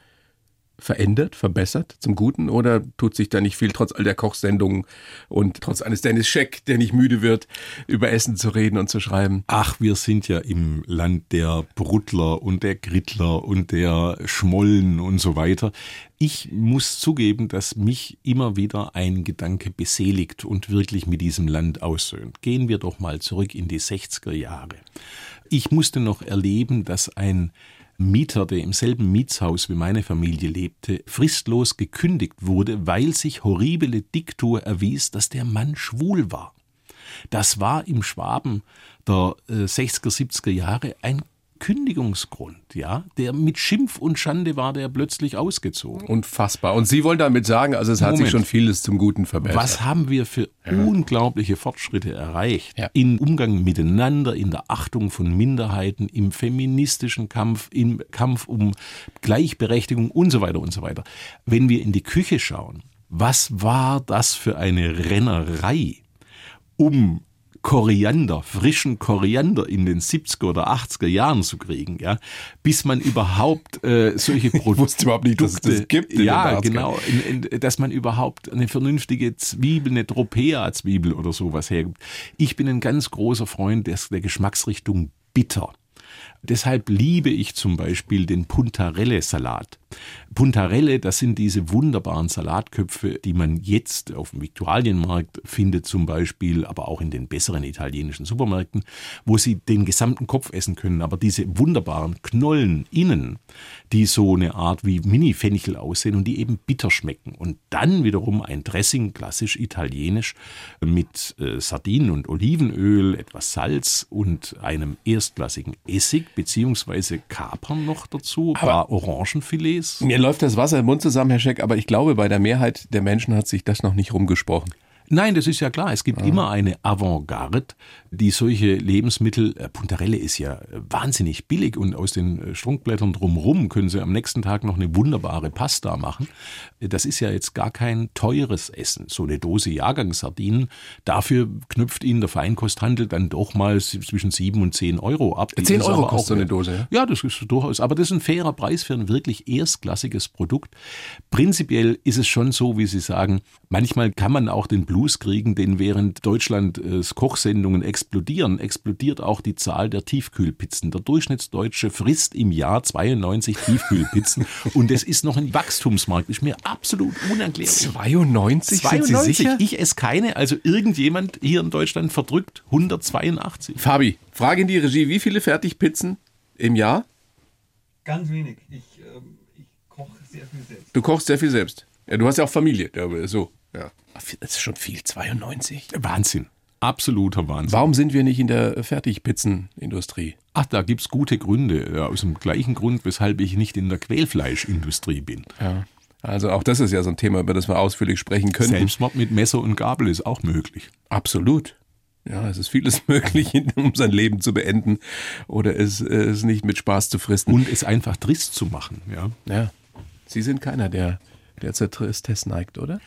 verändert, verbessert zum Guten oder tut sich da nicht viel trotz all der Kochsendungen und trotz eines Dennis Scheck, der nicht müde wird, über Essen zu reden und zu schreiben? Ach, wir sind ja im Land der Bruttler und der Grittler und der Schmollen und so weiter. Ich muss zugeben, dass mich immer wieder ein Gedanke beseligt und wirklich mit diesem Land aussöhnt. Gehen wir doch mal zurück in die 60er Jahre. Ich musste noch erleben, dass ein Mieter, der im selben Mietshaus wie meine Familie lebte, fristlos gekündigt wurde, weil sich horribile Diktur erwies, dass der Mann schwul war. Das war im Schwaben der 60er, äh, 70er Jahre ein Kündigungsgrund, ja, der mit Schimpf und Schande war der plötzlich ausgezogen. Unfassbar. Und Sie wollen damit sagen, also es hat Moment. sich schon vieles zum Guten verbessert. Was haben wir für ja. unglaubliche Fortschritte erreicht ja. im Umgang miteinander, in der Achtung von Minderheiten, im feministischen Kampf, im Kampf um Gleichberechtigung und so weiter und so weiter. Wenn wir in die Küche schauen, was war das für eine Rennerei, um Koriander, frischen Koriander in den 70er oder 80er Jahren zu kriegen, ja, bis man überhaupt äh, solche *laughs* Produkte. Ich wusste überhaupt nicht, dass es das gibt. ja, genau, in, in, dass man überhaupt eine vernünftige Zwiebel, eine Tropea-Zwiebel oder sowas hergibt. Ich bin ein ganz großer Freund der, der Geschmacksrichtung bitter. Deshalb liebe ich zum Beispiel den Puntarelle-Salat. Puntarelle, das sind diese wunderbaren Salatköpfe, die man jetzt auf dem Viktualienmarkt findet zum Beispiel, aber auch in den besseren italienischen Supermärkten, wo sie den gesamten Kopf essen können. Aber diese wunderbaren Knollen innen, die so eine Art wie Mini-Fenchel aussehen und die eben bitter schmecken. Und dann wiederum ein Dressing, klassisch italienisch, mit äh, Sardinen und Olivenöl, etwas Salz und einem erstklassigen Essig beziehungsweise Kapern noch dazu, ein paar Mir läuft das Wasser im Mund zusammen, Herr Scheck, aber ich glaube, bei der Mehrheit der Menschen hat sich das noch nicht rumgesprochen. Nein, das ist ja klar. Es gibt ah. immer eine Avantgarde, die solche Lebensmittel, äh, Puntarelle ist ja wahnsinnig billig und aus den äh, Strunkblättern drumherum können Sie am nächsten Tag noch eine wunderbare Pasta machen. Das ist ja jetzt gar kein teures Essen. So eine Dose Jahrgangssardinen, dafür knüpft Ihnen der Feinkosthandel dann doch mal zwischen sieben und zehn Euro ab. Die 10 Euro kostet so eine Dose, ja? Ja, das ist durchaus. Aber das ist ein fairer Preis für ein wirklich erstklassiges Produkt. Prinzipiell ist es schon so, wie Sie sagen, manchmal kann man auch den Blues kriegen, denn während Deutschland äh, Kochsendungen explodieren, explodiert auch die Zahl der Tiefkühlpizzen. Der Durchschnittsdeutsche frisst im Jahr 92 Tiefkühlpizzen *laughs* und es ist noch ein Wachstumsmarkt. Ist mir absolut unerklärlich. 92? 92? Sind Sie sicher? Ich esse keine, also irgendjemand hier in Deutschland verdrückt 182. Fabi, Frage in die Regie, wie viele Fertigpizzen im Jahr? Ganz wenig. Ich, ähm, ich koche sehr viel selbst. Du kochst sehr viel selbst. Ja, du hast ja auch Familie, so. Das ist schon viel, 92. Wahnsinn. Absoluter Wahnsinn. Warum sind wir nicht in der Fertigpizzenindustrie? Ach, da gibt es gute Gründe. Aus dem gleichen Grund, weshalb ich nicht in der Quälfleischindustrie bin. Ja. Also auch das ist ja so ein Thema, über das wir ausführlich sprechen können. Selbstmord mit Messer und Gabel ist auch möglich. Absolut. Ja, es ist vieles *laughs* möglich, um sein Leben zu beenden oder es, es nicht mit Spaß zu fristen. Und es einfach trist zu machen, ja. Ja. Sie sind keiner, der, der zur Tristesse neigt, oder?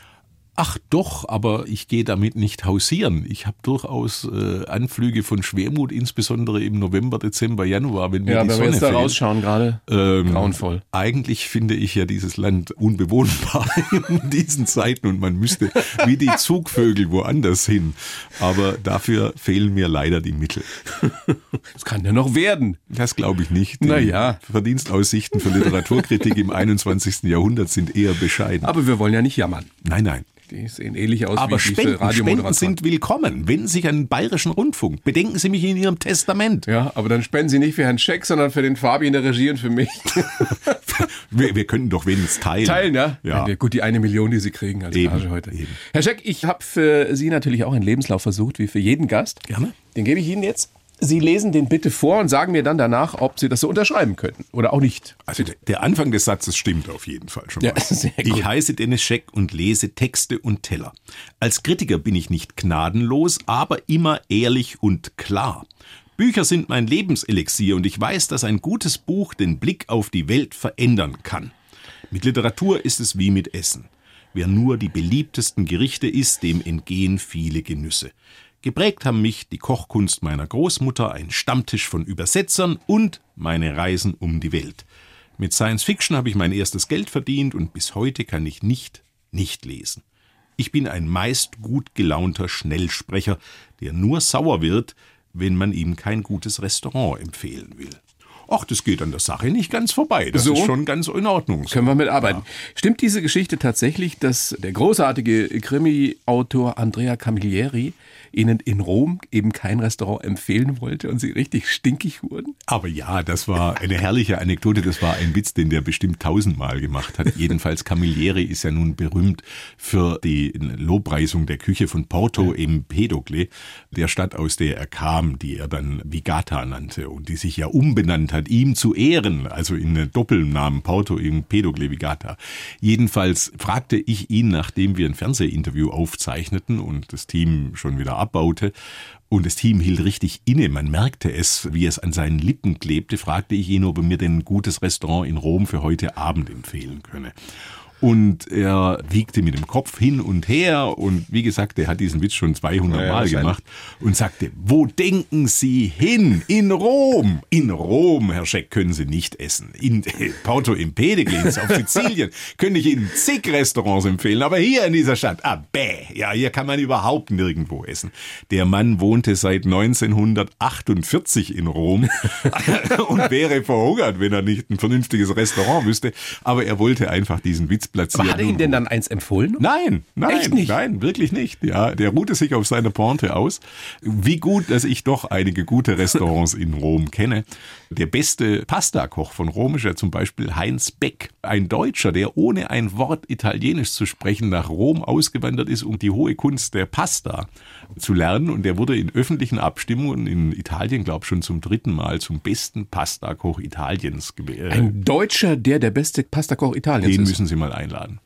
Ach doch, aber ich gehe damit nicht hausieren. Ich habe durchaus äh, Anflüge von Schwermut, insbesondere im November, Dezember, Januar, wenn wir ja, die wenn Sonne wir jetzt da rausschauen gerade. Ähm, grauenvoll. Eigentlich finde ich ja dieses Land unbewohnbar *laughs* in diesen Zeiten und man müsste wie die Zugvögel woanders hin. Aber dafür fehlen mir leider die Mittel. Das kann ja noch werden. Das glaube ich nicht. Naja. Verdienstaussichten für Literaturkritik im *laughs* 21. Jahrhundert sind eher bescheiden. Aber wir wollen ja nicht jammern. Nein, nein. Die sehen ähnlich aus Aber wie Spenden, diese Spenden sind willkommen. Wenden Sie sich an den Bayerischen Rundfunk. Bedenken Sie mich in Ihrem Testament. Ja, aber dann spenden Sie nicht für Herrn Scheck, sondern für den Fabi in der Regie und für mich. *laughs* wir, wir könnten doch wenigstens teilen. Teilen, ja? ja. Gut, die eine Million, die Sie kriegen als eben, Gage heute. Eben. Herr Scheck, ich habe für Sie natürlich auch einen Lebenslauf versucht, wie für jeden Gast. Gerne. Den gebe ich Ihnen jetzt. Sie lesen den bitte vor und sagen mir dann danach, ob Sie das so unterschreiben könnten oder auch nicht. Also der Anfang des Satzes stimmt auf jeden Fall schon mal. Ja, *laughs* sehr gut. Ich heiße Dennis Scheck und lese Texte und Teller. Als Kritiker bin ich nicht gnadenlos, aber immer ehrlich und klar. Bücher sind mein Lebenselixier und ich weiß, dass ein gutes Buch den Blick auf die Welt verändern kann. Mit Literatur ist es wie mit Essen. Wer nur die beliebtesten Gerichte isst, dem entgehen viele Genüsse. Geprägt haben mich die Kochkunst meiner Großmutter, ein Stammtisch von Übersetzern und meine Reisen um die Welt. Mit Science Fiction habe ich mein erstes Geld verdient und bis heute kann ich nicht nicht lesen. Ich bin ein meist gut gelaunter Schnellsprecher, der nur sauer wird, wenn man ihm kein gutes Restaurant empfehlen will. Ach, das geht an der Sache nicht ganz vorbei. Das So? ist schon ganz in Ordnung. Können wir mitarbeiten. Stimmt diese Geschichte tatsächlich, dass der großartige Krimi-Autor Andrea Camilleri Ihnen in Rom eben kein Restaurant empfehlen wollte und Sie richtig stinkig wurden? Aber ja, das war eine herrliche Anekdote. Das war ein Witz, den der bestimmt tausendmal gemacht hat. *laughs* Jedenfalls Camilleri ist ja nun berühmt für die Lobpreisung der Küche von Porto im Pedocle, der Stadt, aus der er kam, die er dann Vigata nannte und die sich ja umbenannt hat, ihm zu Ehren, also in Doppelnamen Porto im Pedocle Vigata. Jedenfalls fragte ich ihn, nachdem wir ein Fernsehinterview aufzeichneten und das Team schon wieder abbaute, und das Team hielt richtig inne. Man merkte es, wie es an seinen Lippen klebte. Fragte ich ihn, ob er mir denn ein gutes Restaurant in Rom für heute Abend empfehlen könne. Und er wiegte mit dem Kopf hin und her und wie gesagt, er hat diesen Witz schon 200 Ja, Mal gemacht und sagte, wo denken Sie hin? In Rom. In Rom, Herr Scheck, können Sie nicht essen. In *laughs* Porto Empedocle auf Sizilien könnte ich Ihnen zig Restaurants empfehlen, aber hier in dieser Stadt, ah, bäh, ja, hier kann man überhaupt nirgendwo essen. Der Mann wohnte seit 1948 in Rom *laughs* und wäre verhungert, wenn er nicht ein vernünftiges Restaurant wüsste, aber er wollte einfach diesen Witz platzieren. Aber hat er Ihnen denn dann eins empfohlen? Nein, nein, Echt nicht? nein, wirklich nicht. Ja, der ruhte sich auf seine Pointe aus. Wie gut, dass ich doch einige gute Restaurants in Rom kenne. Der beste Pastakoch von Rom ist ja zum Beispiel Heinz Beck, ein Deutscher, der ohne ein Wort Italienisch zu sprechen nach Rom ausgewandert ist, um die hohe Kunst der Pasta zu lernen. Und der wurde in öffentlichen Abstimmungen in Italien, glaube ich, schon zum dritten Mal zum besten Pastakoch Italiens gewählt. Ein Deutscher, der der beste Pastakoch Italiens Den ist. müssen Sie mal einladen.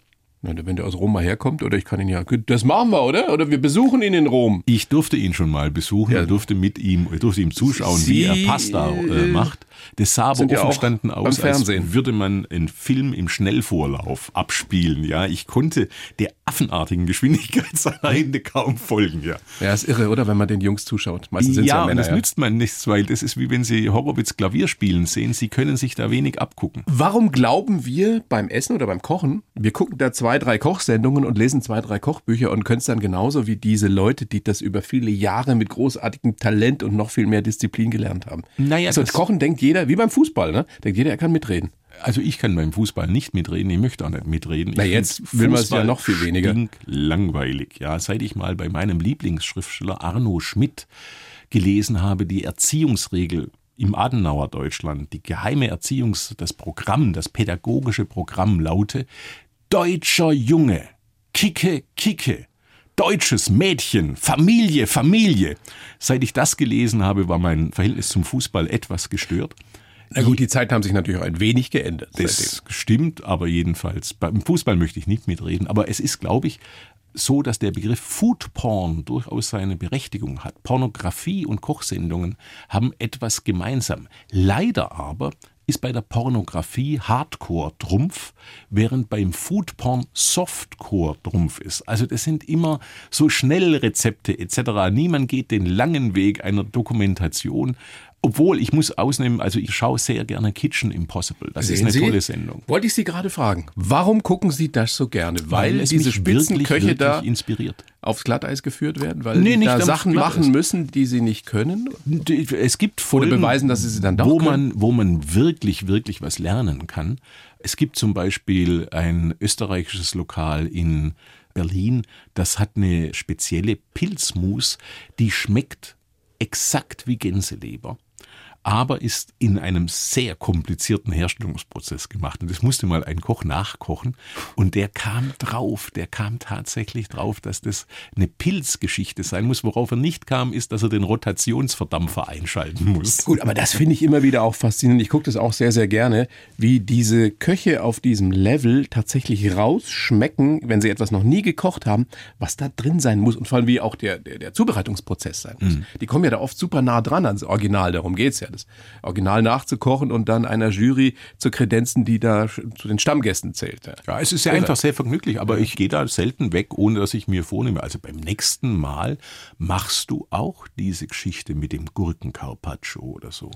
Na, wenn der aus Rom mal herkommt, oder ich kann ihn ja, das machen wir, oder? Oder wir besuchen ihn in Rom. Ich durfte ihn schon mal besuchen, Ja. durfte mit ihm, ich durfte ihm zuschauen, Sie, wie er Pasta äh, macht. Das sah aber sind ja offen standen aus, als würde man einen Film im Schnellvorlauf abspielen. Ja, ich konnte der affenartigen Geschwindigkeit *laughs* Hände kaum folgen. Ja, Ja, ist irre, oder? Wenn man den Jungs zuschaut. Meistens sind ja, ja, und Männer. das ja. nützt man nichts, weil das ist wie wenn Sie Horowitz Klavier spielen sehen. Sie können sich da wenig abgucken. Warum glauben wir beim Essen oder beim Kochen, wir gucken da zwei, drei Kochsendungen und lesen zwei, drei Kochbücher und können es dann genauso wie diese Leute, die das über viele Jahre mit großartigem Talent und noch viel mehr Disziplin gelernt haben. Naja, also das- Kochen denkt jeder, wie beim Fußball, ne? Denkt jeder, er kann mitreden. Also ich kann beim Fußball nicht mitreden, ich möchte auch nicht mitreden. Na, Ich jetzt will man's ja Fußball noch viel weniger. Langweilig, ja. Seit ich mal bei meinem Lieblingsschriftsteller Arno Schmidt gelesen habe, die Erziehungsregel im Adenauer Deutschland, die geheime Erziehungs-, das Programm, das pädagogische Programm laute, deutscher Junge, kicke, kicke, deutsches Mädchen, Familie, Familie. Seit ich das gelesen habe, war mein Verhältnis zum Fußball etwas gestört. Na gut, die Zeiten haben sich natürlich auch ein wenig geändert. seitdem. Das stimmt, aber jedenfalls beim Fußball möchte ich nicht mitreden. Aber es ist, glaube ich, so, dass der Begriff Food Porn durchaus seine Berechtigung hat. Pornografie und Kochsendungen haben etwas gemeinsam. Leider aber ist bei der Pornografie Hardcore Trumpf, während beim Food Porn Softcore Trumpf ist. Also das sind immer so Schnellrezepte etc. Niemand geht den langen Weg einer Dokumentation. Obwohl, ich muss ausnehmen, also ich schaue sehr gerne Kitchen Impossible. Das ist Sehen eine Sie? tolle Sendung. Wollte ich Sie gerade fragen, warum gucken Sie das so gerne? Weil, es diese Spitzenköche da inspiriert. aufs Glatteis geführt werden, weil Nee, nicht da Sachen machen müssen, die sie nicht können? Es gibt Folgen, beweisen, dass sie sie dann doch wo können? man, wo man wirklich, wirklich was lernen kann. Es gibt zum Beispiel ein österreichisches Lokal in Berlin, das hat eine spezielle Pilzmus, die schmeckt exakt wie Gänseleber. Aber ist in einem sehr komplizierten Herstellungsprozess gemacht. Und das musste mal ein Koch nachkochen. Und der kam drauf, der kam tatsächlich drauf, dass das eine Pilzgeschichte sein muss. Worauf er nicht kam, ist, dass er den Rotationsverdampfer einschalten muss. Gut, aber das finde ich immer wieder auch faszinierend. Ich gucke das auch sehr, sehr gerne, wie diese Köche auf diesem Level tatsächlich rausschmecken, wenn sie etwas noch nie gekocht haben, was da drin sein muss und vor allem wie auch der, der, der Zubereitungsprozess sein muss. Die kommen ja da oft super nah dran ans Original, darum geht's ja, das Original nachzukochen und dann einer Jury zu kredenzen, die da zu den Stammgästen zählt. Ja. Ja, es ist ja einfach sehr vergnüglich, aber ich gehe da selten weg, ohne dass ich mir vornehme. Also beim nächsten Mal machst du auch diese Geschichte mit dem Gurkencarpaccio oder so.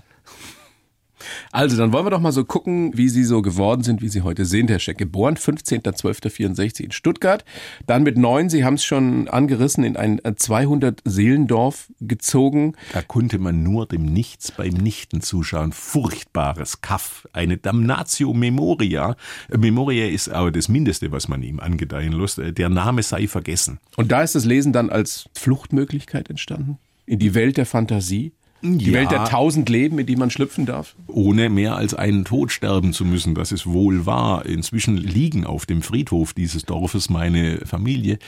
Also, dann wollen wir doch mal so gucken, wie Sie so geworden sind, wie Sie heute sind, Herr Scheck. Geboren 15.12.64 in Stuttgart. Dann mit neun, Sie haben es schon angerissen, in ein 200-Seelendorf gezogen. Da konnte man nur dem Nichts beim Nichten zuschauen. Furchtbares Kaff. Eine Damnatio Memoria. Memoria ist aber das Mindeste, was man ihm angedeihen lässt. Der Name sei vergessen. Und da ist das Lesen dann als Fluchtmöglichkeit entstanden? In die Welt der Fantasie? Die Ja. Welt der tausend Leben, in die man schlüpfen darf? ohne mehr als einen Tod sterben zu müssen. Das ist wohl wahr. Inzwischen liegen auf dem Friedhof dieses Dorfes meine Familie.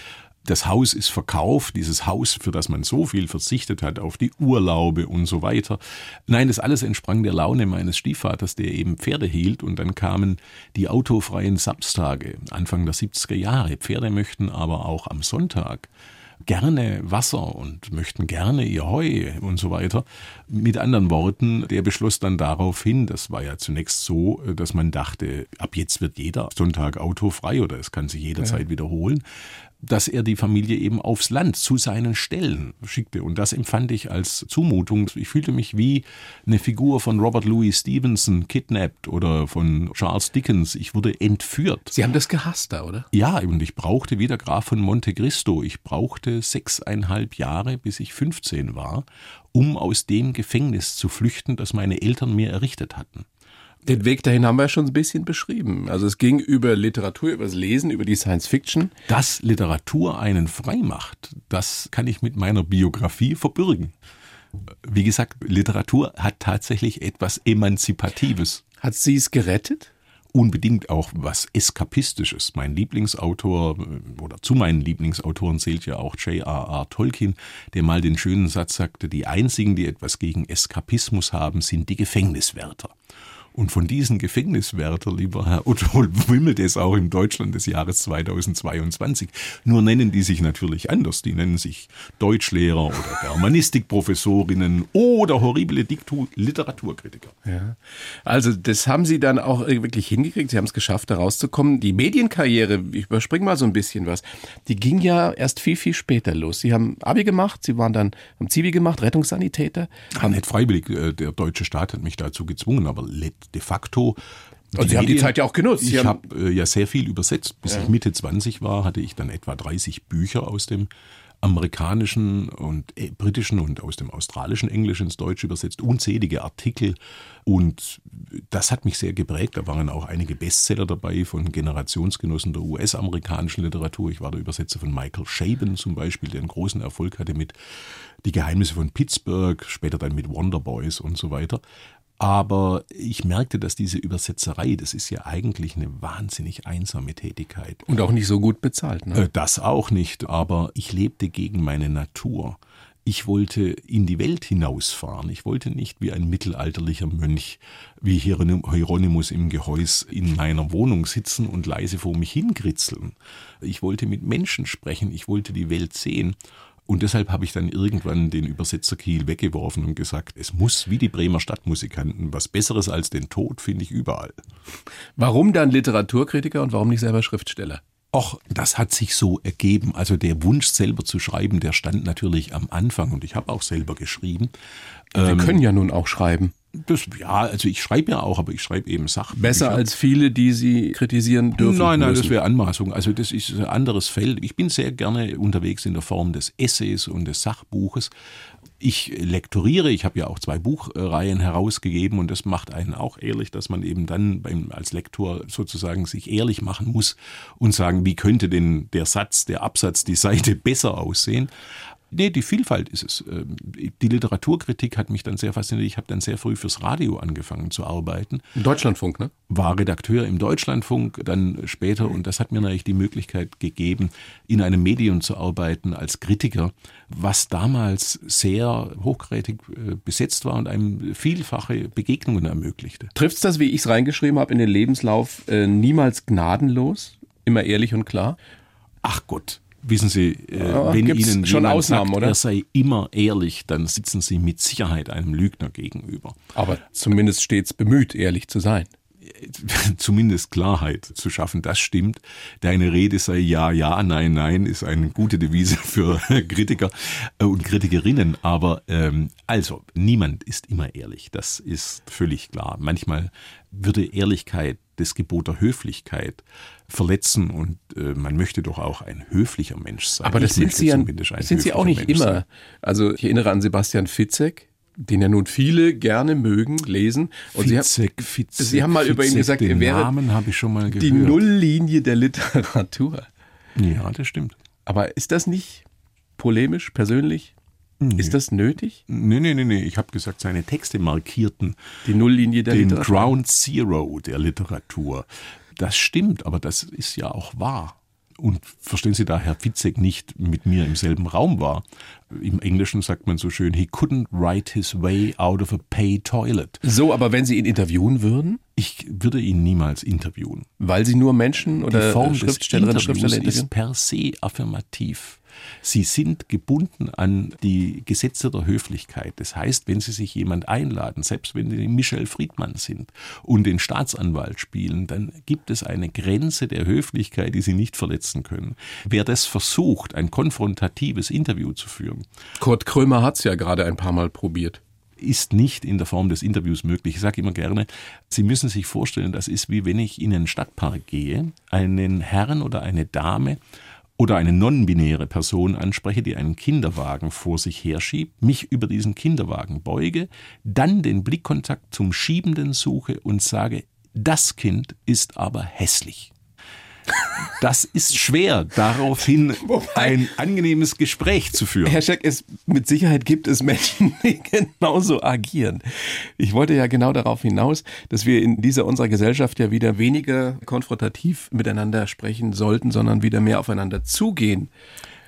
Das Haus ist verkauft, dieses Haus, für das man so viel verzichtet hat, auf die Urlaube und so weiter. Nein, das alles entsprang der Laune meines Stiefvaters, der eben Pferde hielt und dann kamen die autofreien Samstage, Anfang der 70er Jahre. Pferde möchten aber auch am Sonntag gerne Wasser und möchten gerne ihr Heu und so weiter. Mit anderen Worten, der beschloss dann daraufhin, das war ja zunächst so, dass man dachte, ab jetzt wird jeder Sonntag autofrei oder es kann sich jederzeit wiederholen, dass er die Familie eben aufs Land zu seinen Stellen schickte. Und das empfand ich als Zumutung. Ich fühlte mich wie eine Figur von Robert Louis Stevenson kidnappt oder von Charles Dickens. Ich wurde entführt. Sie haben das gehasst da, oder? Ja, und ich brauchte, wie der Graf von Monte Cristo, ich brauchte sechseinhalb Jahre, bis ich 15 war, um aus dem Gefängnis zu flüchten, das meine Eltern mir errichtet hatten. Den Weg dahin haben wir schon ein bisschen beschrieben. Also es ging über Literatur, über das Lesen, über die Science Fiction. Dass Literatur einen frei macht, das kann ich mit meiner Biografie verbürgen. Wie gesagt, Literatur hat tatsächlich etwas Emanzipatives. Hat sie es gerettet? unbedingt auch was Eskapistisches. Mein Lieblingsautor oder zu meinen Lieblingsautoren zählt ja auch J.R.R. Tolkien, der mal den schönen Satz sagte, die einzigen, die etwas gegen Eskapismus haben, sind die Gefängniswärter. Und von diesen Gefängniswärter, lieber Herr Otto, *laughs* wimmelt es auch in Deutschland des Jahres 2022. Nur nennen die sich natürlich anders. Die nennen sich Deutschlehrer oder Germanistikprofessorinnen oder horrible Diktu Literaturkritiker. Ja. Also das haben Sie dann auch wirklich hingekriegt. Sie haben es geschafft, da rauszukommen. Die Medienkarriere, ich überspringe mal so ein bisschen was, die ging ja erst viel, viel später los. Sie haben Abi gemacht, Sie waren dann, haben Zivi gemacht, Rettungssanitäter. Haben nicht freiwillig, äh, der deutsche Staat hat mich dazu gezwungen, aber de facto. Und Sie haben die Zeit ja auch genutzt. Sie Ich habe äh, ja sehr viel übersetzt. Bis ich Mitte 20 war, hatte ich dann etwa 30 Bücher aus dem amerikanischen und äh, britischen und aus dem australischen Englisch ins Deutsche übersetzt, unzählige Artikel und das hat mich sehr geprägt. Da waren auch einige Bestseller dabei von Generationsgenossen der US-amerikanischen Literatur. Ich war der Übersetzer von Michael Chabon zum Beispiel, der einen großen Erfolg hatte mit Die Geheimnisse von Pittsburgh, später dann mit Wonder Boys und so weiter. Aber ich merkte, dass diese Übersetzerei, das ist ja eigentlich eine wahnsinnig einsame Tätigkeit. Und auch nicht so gut bezahlt. Ne? Äh, Das auch nicht, aber ich lebte gegen meine Natur. Ich wollte in die Welt hinausfahren. Ich wollte nicht wie ein mittelalterlicher Mönch, wie Hieronym- Hieronymus im Gehäus in meiner Wohnung sitzen und leise vor mich hinkritzeln. Ich wollte mit Menschen sprechen. Ich wollte die Welt sehen. Und deshalb habe ich dann irgendwann den Übersetzerkiel weggeworfen und gesagt, es muss wie die Bremer Stadtmusikanten, was Besseres als den Tod finde ich überall. Warum dann Literaturkritiker und warum nicht selber Schriftsteller? Och, das hat sich so ergeben. Also der Wunsch selber zu schreiben, der stand natürlich am Anfang und ich habe auch selber geschrieben. Wir können ja nun auch schreiben. Das, ja, also ich schreibe ja auch, aber ich schreibe eben Sachbücher. Besser als viele, die Sie kritisieren dürfen. Nein, nein, müssen. das wäre Anmaßung. Also das ist ein anderes Feld. Ich bin sehr gerne unterwegs in der Form des Essays und des Sachbuches. Ich lektoriere, ich habe ja auch zwei Buchreihen herausgegeben und das macht einen auch ehrlich, dass man eben dann beim, als Lektor sozusagen sich ehrlich machen muss und sagen, wie könnte denn der Satz, der Absatz, die Seite besser aussehen. Nee, die Vielfalt ist es. Ähm, Die Literaturkritik hat mich dann sehr fasziniert. Ich habe dann sehr früh fürs Radio angefangen zu arbeiten Im Deutschlandfunk, ne? war Redakteur im Deutschlandfunk, dann später, und das hat mir natürlich die Möglichkeit gegeben, in einem Medium zu arbeiten als Kritiker, was damals sehr hochkarätig äh, besetzt war und einem vielfache Begegnungen ermöglichte. Trifft's das, wie ich es reingeschrieben habe in den Lebenslauf, äh, niemals gnadenlos? Immer ehrlich und klar? Ach Gott. Wissen Sie, äh, Ja, wenn Ihnen schon jemand Ausnahmen, sagt, oder? er sei immer ehrlich, dann sitzen Sie mit Sicherheit einem Lügner gegenüber. Aber zumindest stets bemüht, ehrlich zu sein. *laughs* zumindest Klarheit zu schaffen. Das stimmt. Deine Rede sei ja, ja, nein, nein, ist eine gute Devise für *laughs* Kritiker äh, und Kritikerinnen. Aber ähm, also, niemand ist immer ehrlich. Das ist völlig klar. Manchmal würde Ehrlichkeit das Gebot der Höflichkeit verletzen und äh, man möchte doch auch ein höflicher Mensch sein. Aber das Ich sind Sie, ja, sind Sie auch nicht Mensch immer. sein. Also ich erinnere an Sebastian Fitzek, den ja nun viele gerne mögen, lesen. Und Sie, Fitzek, haben, Fitzek, Sie haben mal über ihn Fitzek, gesagt, den er wäre Namen habe ich schon mal gehört. die Nulllinie der Literatur. Ja, das stimmt. Aber ist das nicht polemisch, persönlich? Ist das nötig? Nee, nee, nee, nee. Ich habe gesagt, seine Texte markierten Die Nulllinie der den Literatur? Ground Zero der Literatur. Das stimmt, aber das ist ja auch wahr. Und verstehen Sie da, Herr Fitzek nicht mit mir im selben Raum war. Im Englischen sagt man so schön, he couldn't write his way out of a pay toilet. So, aber wenn Sie ihn interviewen würden, Ich würde ihn niemals interviewen. weil Sie nur Menschen oder Die Form des Schriftstellerinnen Interviews Schriftsteller ist per se affirmativ. Sie sind gebunden an die Gesetze der Höflichkeit. Das heißt, wenn Sie sich jemand einladen, selbst wenn Sie Michel Friedmann sind und den Staatsanwalt spielen, dann gibt es eine Grenze der Höflichkeit, die Sie nicht verletzen können. Wer das versucht, ein konfrontatives Interview zu führen, Kurt Krömer hat es ja gerade ein paar Mal probiert. ist nicht in der Form des Interviews möglich. Ich sage immer gerne, Sie müssen sich vorstellen, das ist wie wenn ich in einen Stadtpark gehe, einen Herrn oder eine Dame oder eine non-binäre Person anspreche, die einen Kinderwagen vor sich herschiebt, mich über diesen Kinderwagen beuge, dann den Blickkontakt zum Schiebenden suche und sage, das Kind ist aber hässlich. Das ist schwer, daraufhin *laughs* ein angenehmes Gespräch zu führen. Herr Scheck, es, mit Sicherheit gibt es Menschen, die *laughs* genauso agieren. Ich wollte ja genau darauf hinaus, dass wir in dieser unserer Gesellschaft ja wieder weniger konfrontativ miteinander sprechen sollten, sondern wieder mehr aufeinander zugehen.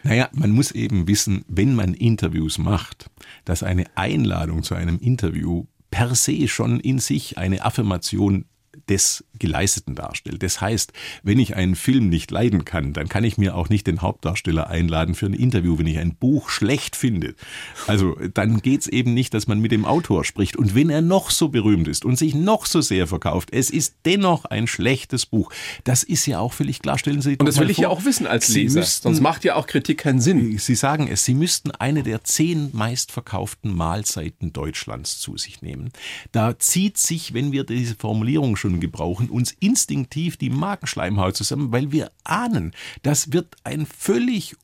Naja, man muss eben wissen, wenn man Interviews macht, dass eine Einladung zu einem Interview per se schon in sich eine Affirmation des Geleisteten darstellt. Das heißt, wenn ich einen Film nicht leiden kann, dann kann ich mir auch nicht den Hauptdarsteller einladen für ein Interview, wenn ich ein Buch schlecht finde. Also dann geht's eben nicht, dass man mit dem Autor spricht. Und wenn er noch so berühmt ist und sich noch so sehr verkauft, es ist dennoch ein schlechtes Buch. Das ist ja auch völlig klar. Stellen Sie sich Und das will ich vor, ja auch wissen als Sie Leser. müssten- Sonst macht ja auch Kritik keinen Sinn. Sie sagen es, Sie müssten eine der zehn meistverkauften Mahlzeiten Deutschlands zu sich nehmen. Da zieht sich, wenn wir diese Formulierung schon gebrauchen, uns instinktiv die Magenschleimhaut zusammen, weil wir ahnen, das wird ein völlig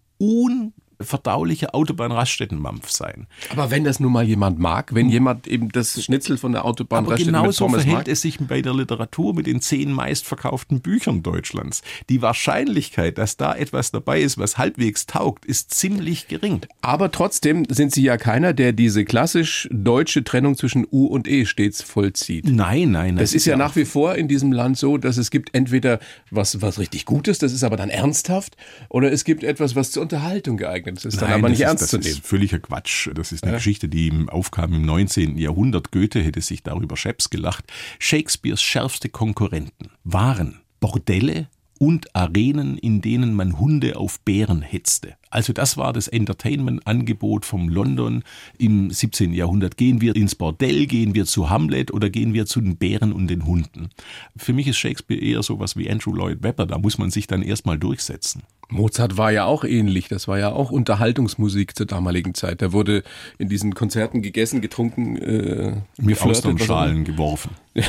unverdaulicher Autobahnraststättenmampf sein. Aber wenn das nun mal jemand mag, wenn jemand eben das Schnitzel von der Autobahn Aber genauso Pommes verhält mag, es sich bei der Literatur mit den zehn meistverkauften Büchern Deutschlands. Die Wahrscheinlichkeit, dass da etwas dabei ist, was halbwegs taugt, ist ziemlich gering. Aber trotzdem sind Sie ja keiner, der diese klassisch deutsche Trennung zwischen U und E stets vollzieht. Nein, nein, Das ist ja nach wie vor in diesem Land so, dass es gibt entweder was, was richtig Gutes, das ist aber dann ernsthaft, oder es gibt etwas, was zur Unterhaltung geeignet ist. Das ist dann Nein, aber nicht das ernst ist, zu das nehmen. ist völliger Quatsch. Das ist eine Geschichte, die im aufkam im 19. Jahrhundert. Goethe hätte sich darüber scheps gelacht. Shakespeares schärfste Konkurrenten waren Bordelle und Arenen, in denen man Hunde auf Bären hetzte. Also das war das Entertainment-Angebot vom London im 17. Jahrhundert. Gehen wir ins Bordell, gehen wir zu Hamlet oder gehen wir zu den Bären und den Hunden? Für mich ist Shakespeare eher sowas wie Andrew Lloyd Webber. Da muss man sich dann erstmal durchsetzen. Mozart war ja auch ähnlich. Das war ja auch Unterhaltungsmusik zur damaligen Zeit. Da wurde in diesen Konzerten gegessen, getrunken, äh, Mir was auch Austernschalen geworfen. *laughs*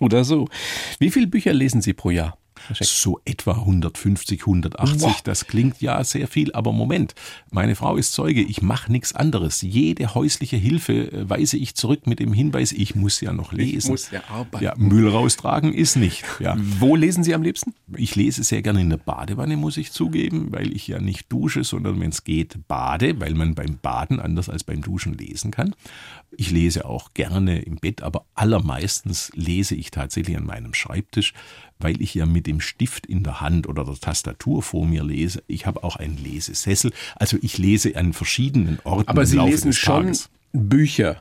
oder so. Wie viele Bücher lesen Sie pro Jahr? So etwa 150, 180. Boah. Das klingt ja sehr viel, aber Moment. Meine Frau ist Zeuge, ich mache nichts anderes. Jede häusliche Hilfe äh, weise ich zurück mit dem Hinweis, ich muss ja noch lesen. muss ja arbeiten. Ja, Müll raustragen ist nicht. Ja. Wo lesen Sie am liebsten? Ich lese sehr gerne in der Badewanne, muss ich zugeben, weil ich ja nicht dusche, sondern wenn es geht, bade, weil man beim Baden anders als beim Duschen lesen kann. Ich lese auch gerne im Bett, aber allermeistens lese ich tatsächlich an meinem Schreibtisch, weil ich ja mit dem Stift in der Hand oder der Tastatur vor mir lese. Ich habe auch einen Lesesessel. Also ich lese an verschiedenen Orten Aber im Sie Laufe lesen des schon. Bücher.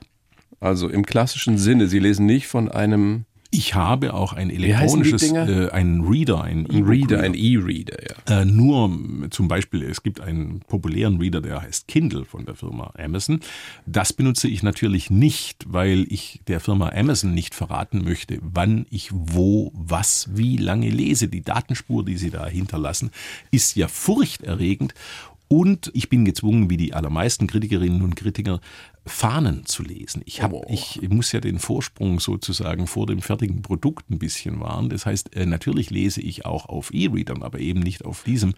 Also im klassischen Sinne. Sie lesen nicht von einem Ich habe auch ein elektronisches, äh, ein Reader, ein Ein Reader, ein E-Reader, ja. Äh, nur zum Beispiel, es gibt einen populären Reader, der heißt Kindle von der Firma Amazon. Das benutze ich natürlich nicht, weil ich der Firma Amazon nicht verraten möchte, wann ich wo, was, wie lange lese. Die Datenspur, die sie da hinterlassen, ist ja furchterregend. Und ich bin gezwungen, wie die allermeisten Kritikerinnen und Kritiker, Fahnen zu lesen. Ich, hab, Oh. ich muss ja den Vorsprung sozusagen vor dem fertigen Produkt ein bisschen wahren. Das heißt, äh, natürlich lese ich auch auf E-Readern, aber eben nicht auf diesem.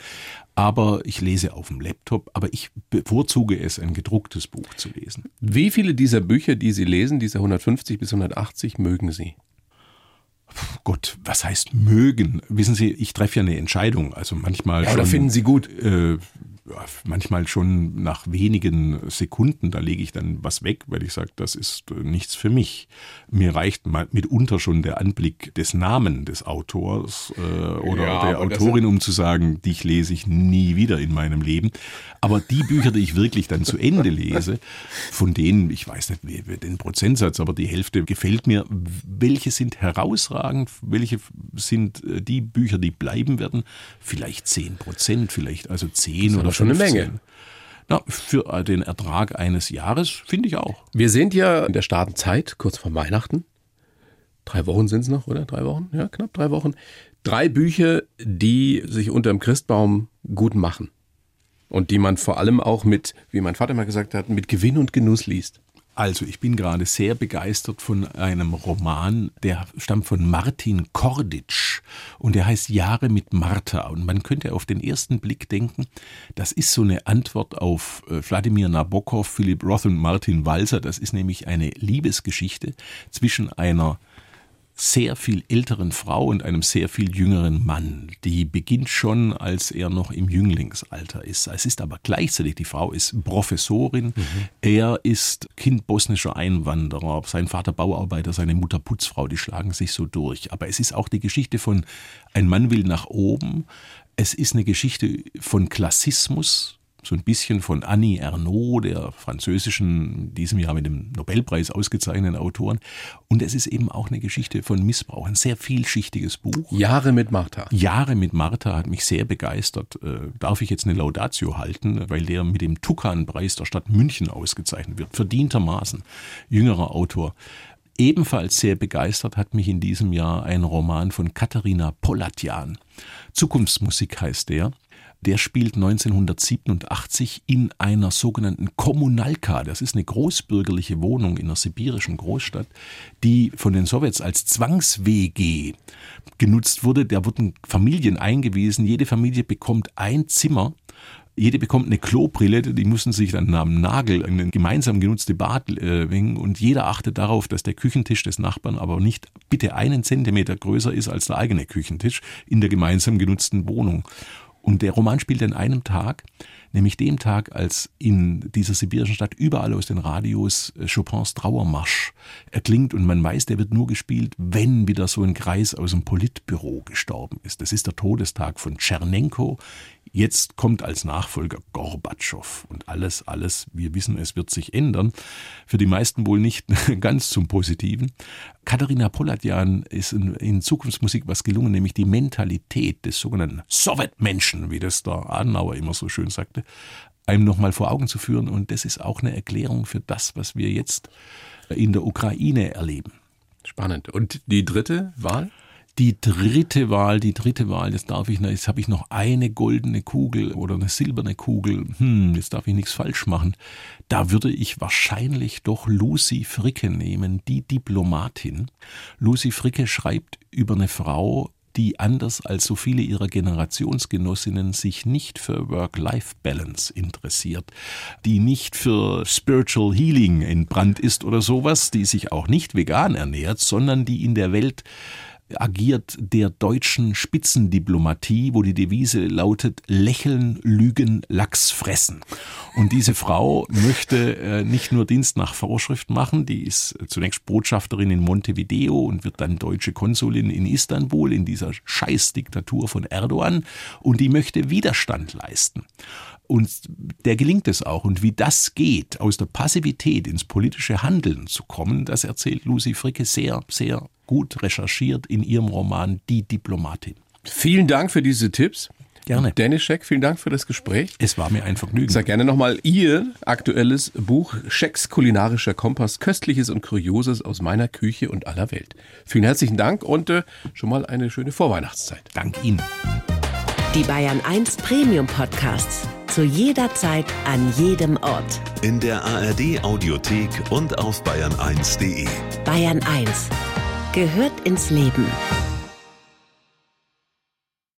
Aber ich lese auf dem Laptop, aber ich bevorzuge es, ein gedrucktes Buch zu lesen. Wie viele dieser Bücher, die Sie lesen, diese 150 bis 180, mögen Sie? Gott, was heißt mögen? Wissen Sie, ich treffe ja eine Entscheidung. Also manchmal Ja, schon. oder finden Sie gut? Äh, ja, manchmal schon nach wenigen Sekunden, da lege ich dann was weg, weil ich sage, das ist äh, nichts für mich. Mir reicht mal mitunter schon der Anblick des Namen des Autors äh, oder Ja, der Autorin, um zu sagen, dich lese ich nie wieder in meinem Leben. Aber die Bücher, die ich wirklich dann zu Ende lese, von denen, ich weiß nicht den Prozentsatz, aber die Hälfte gefällt mir. Welche sind herausragend? Welche sind äh, die Bücher, die bleiben werden? Vielleicht 10 Prozent, vielleicht also 10 aber oder schon eine 15. Menge. Na, für äh, den Ertrag eines Jahres finde ich auch. Wir sind ja in der starken Zeit, kurz vor Weihnachten. Drei Wochen sind es noch, oder? Drei Wochen? Ja, knapp drei Wochen. Drei Bücher, die sich unter dem Christbaum gut machen. Und die man vor allem auch mit, wie mein Vater mal gesagt hat, mit Gewinn und Genuss liest. Also, ich bin gerade sehr begeistert von einem Roman, der stammt von Martin Korditsch und der heißt Jahre mit Martha. Und man könnte auf den ersten Blick denken, das ist so eine Antwort auf äh, Wladimir Nabokov, Philipp Roth und Martin Walser. Das ist nämlich eine Liebesgeschichte zwischen einer sehr viel älteren Frau und einem sehr viel jüngeren Mann. Die beginnt schon, als er noch im Jünglingsalter ist. Es ist aber gleichzeitig, die Frau ist Professorin, er ist Kind bosnischer Einwanderer, sein Vater Bauarbeiter, seine Mutter Putzfrau, die schlagen sich so durch. Aber es ist auch die Geschichte von ein Mann will nach oben. Es ist eine Geschichte von Klassismus, so ein bisschen von Annie Ernaux, der französischen, in diesem Jahr mit dem Nobelpreis ausgezeichneten Autorin. Und es ist eben auch eine Geschichte von Missbrauch, ein sehr vielschichtiges Buch. Jahre mit Martha. Jahre mit Martha hat mich sehr begeistert. Äh, darf ich jetzt eine Laudatio halten, weil der mit dem Tukan-Preis der Stadt München ausgezeichnet wird. Verdientermaßen. Jüngerer Autor. Ebenfalls sehr begeistert hat mich in diesem Jahr ein Roman von Katharina Polatjan. Zukunftsmusik heißt der. Der spielt 1987 in einer sogenannten Kommunalka. Das ist eine großbürgerliche Wohnung in einer sibirischen Großstadt, die von den Sowjets als Zwangs-WG genutzt wurde. Da wurden Familien eingewiesen. Jede Familie bekommt ein Zimmer. Jede bekommt eine Klobrille, die mussten sich dann am Nagel in ein gemeinsam genutzte Bad äh, und jeder achtet darauf, dass der Küchentisch des Nachbarn aber nicht bitte einen Zentimeter größer ist als der eigene Küchentisch in der gemeinsam genutzten Wohnung. Und der Roman spielt an einem Tag, nämlich dem Tag, als in dieser sibirischen Stadt überall aus den Radios äh, Chopins Trauermarsch erklingt und man weiß, der wird nur gespielt, wenn wieder so ein Kreis aus dem Politbüro gestorben ist. Das ist der Todestag von Tschernenko. Jetzt kommt als Nachfolger Gorbatschow und alles, alles, wir wissen, es wird sich ändern. Für die meisten wohl nicht *laughs* ganz zum Positiven. Katharina Polatjan ist in, in Zukunftsmusik was gelungen, nämlich die Mentalität des sogenannten Sowjetmenschen, wie das der Adenauer immer so schön sagte, einem nochmal vor Augen zu führen. Und das ist auch eine Erklärung für das, was wir jetzt in der Ukraine erleben. Spannend. Und die dritte Wahl? Die dritte Wahl, die dritte Wahl, jetzt darf ich, jetzt habe ich noch eine goldene Kugel oder eine silberne Kugel. Hm, jetzt darf ich nichts falsch machen. Da würde ich wahrscheinlich doch Lucy Fricke nehmen, die Diplomatin. Lucy Fricke schreibt über eine Frau, die anders als so viele ihrer Generationsgenossinnen sich nicht für Work-Life-Balance interessiert, die nicht für Spiritual Healing entbrannt ist oder sowas, die sich auch nicht vegan ernährt, sondern die in der Welt agiert der deutschen Spitzendiplomatie, wo die Devise lautet Lächeln, Lügen, Lachs fressen. Und diese Frau möchte äh, nicht nur Dienst nach Vorschrift machen, die ist zunächst Botschafterin in Montevideo und wird dann deutsche Konsulin in Istanbul, in dieser Scheißdiktatur von Erdogan, und die möchte Widerstand leisten. Und der gelingt es auch. Und wie das geht, aus der Passivität ins politische Handeln zu kommen, das erzählt Lucy Fricke sehr, sehr gut recherchiert in ihrem Roman Die Diplomatin. Vielen Dank für diese Tipps. Gerne. Dennis Scheck, vielen Dank für das Gespräch. Es war mir ein Vergnügen. Sag gerne nochmal Ihr aktuelles Buch Schecks kulinarischer Kompass, Köstliches und Kurioses aus meiner Küche und aller Welt. Vielen herzlichen Dank und äh, schon mal eine schöne Vorweihnachtszeit. Dank Ihnen. Die Bayern 1 Premium Podcasts. Zu jeder Zeit, an jedem Ort. In der ARD Audiothek und auf bayern1.de. Bayern 1 gehört ins Leben.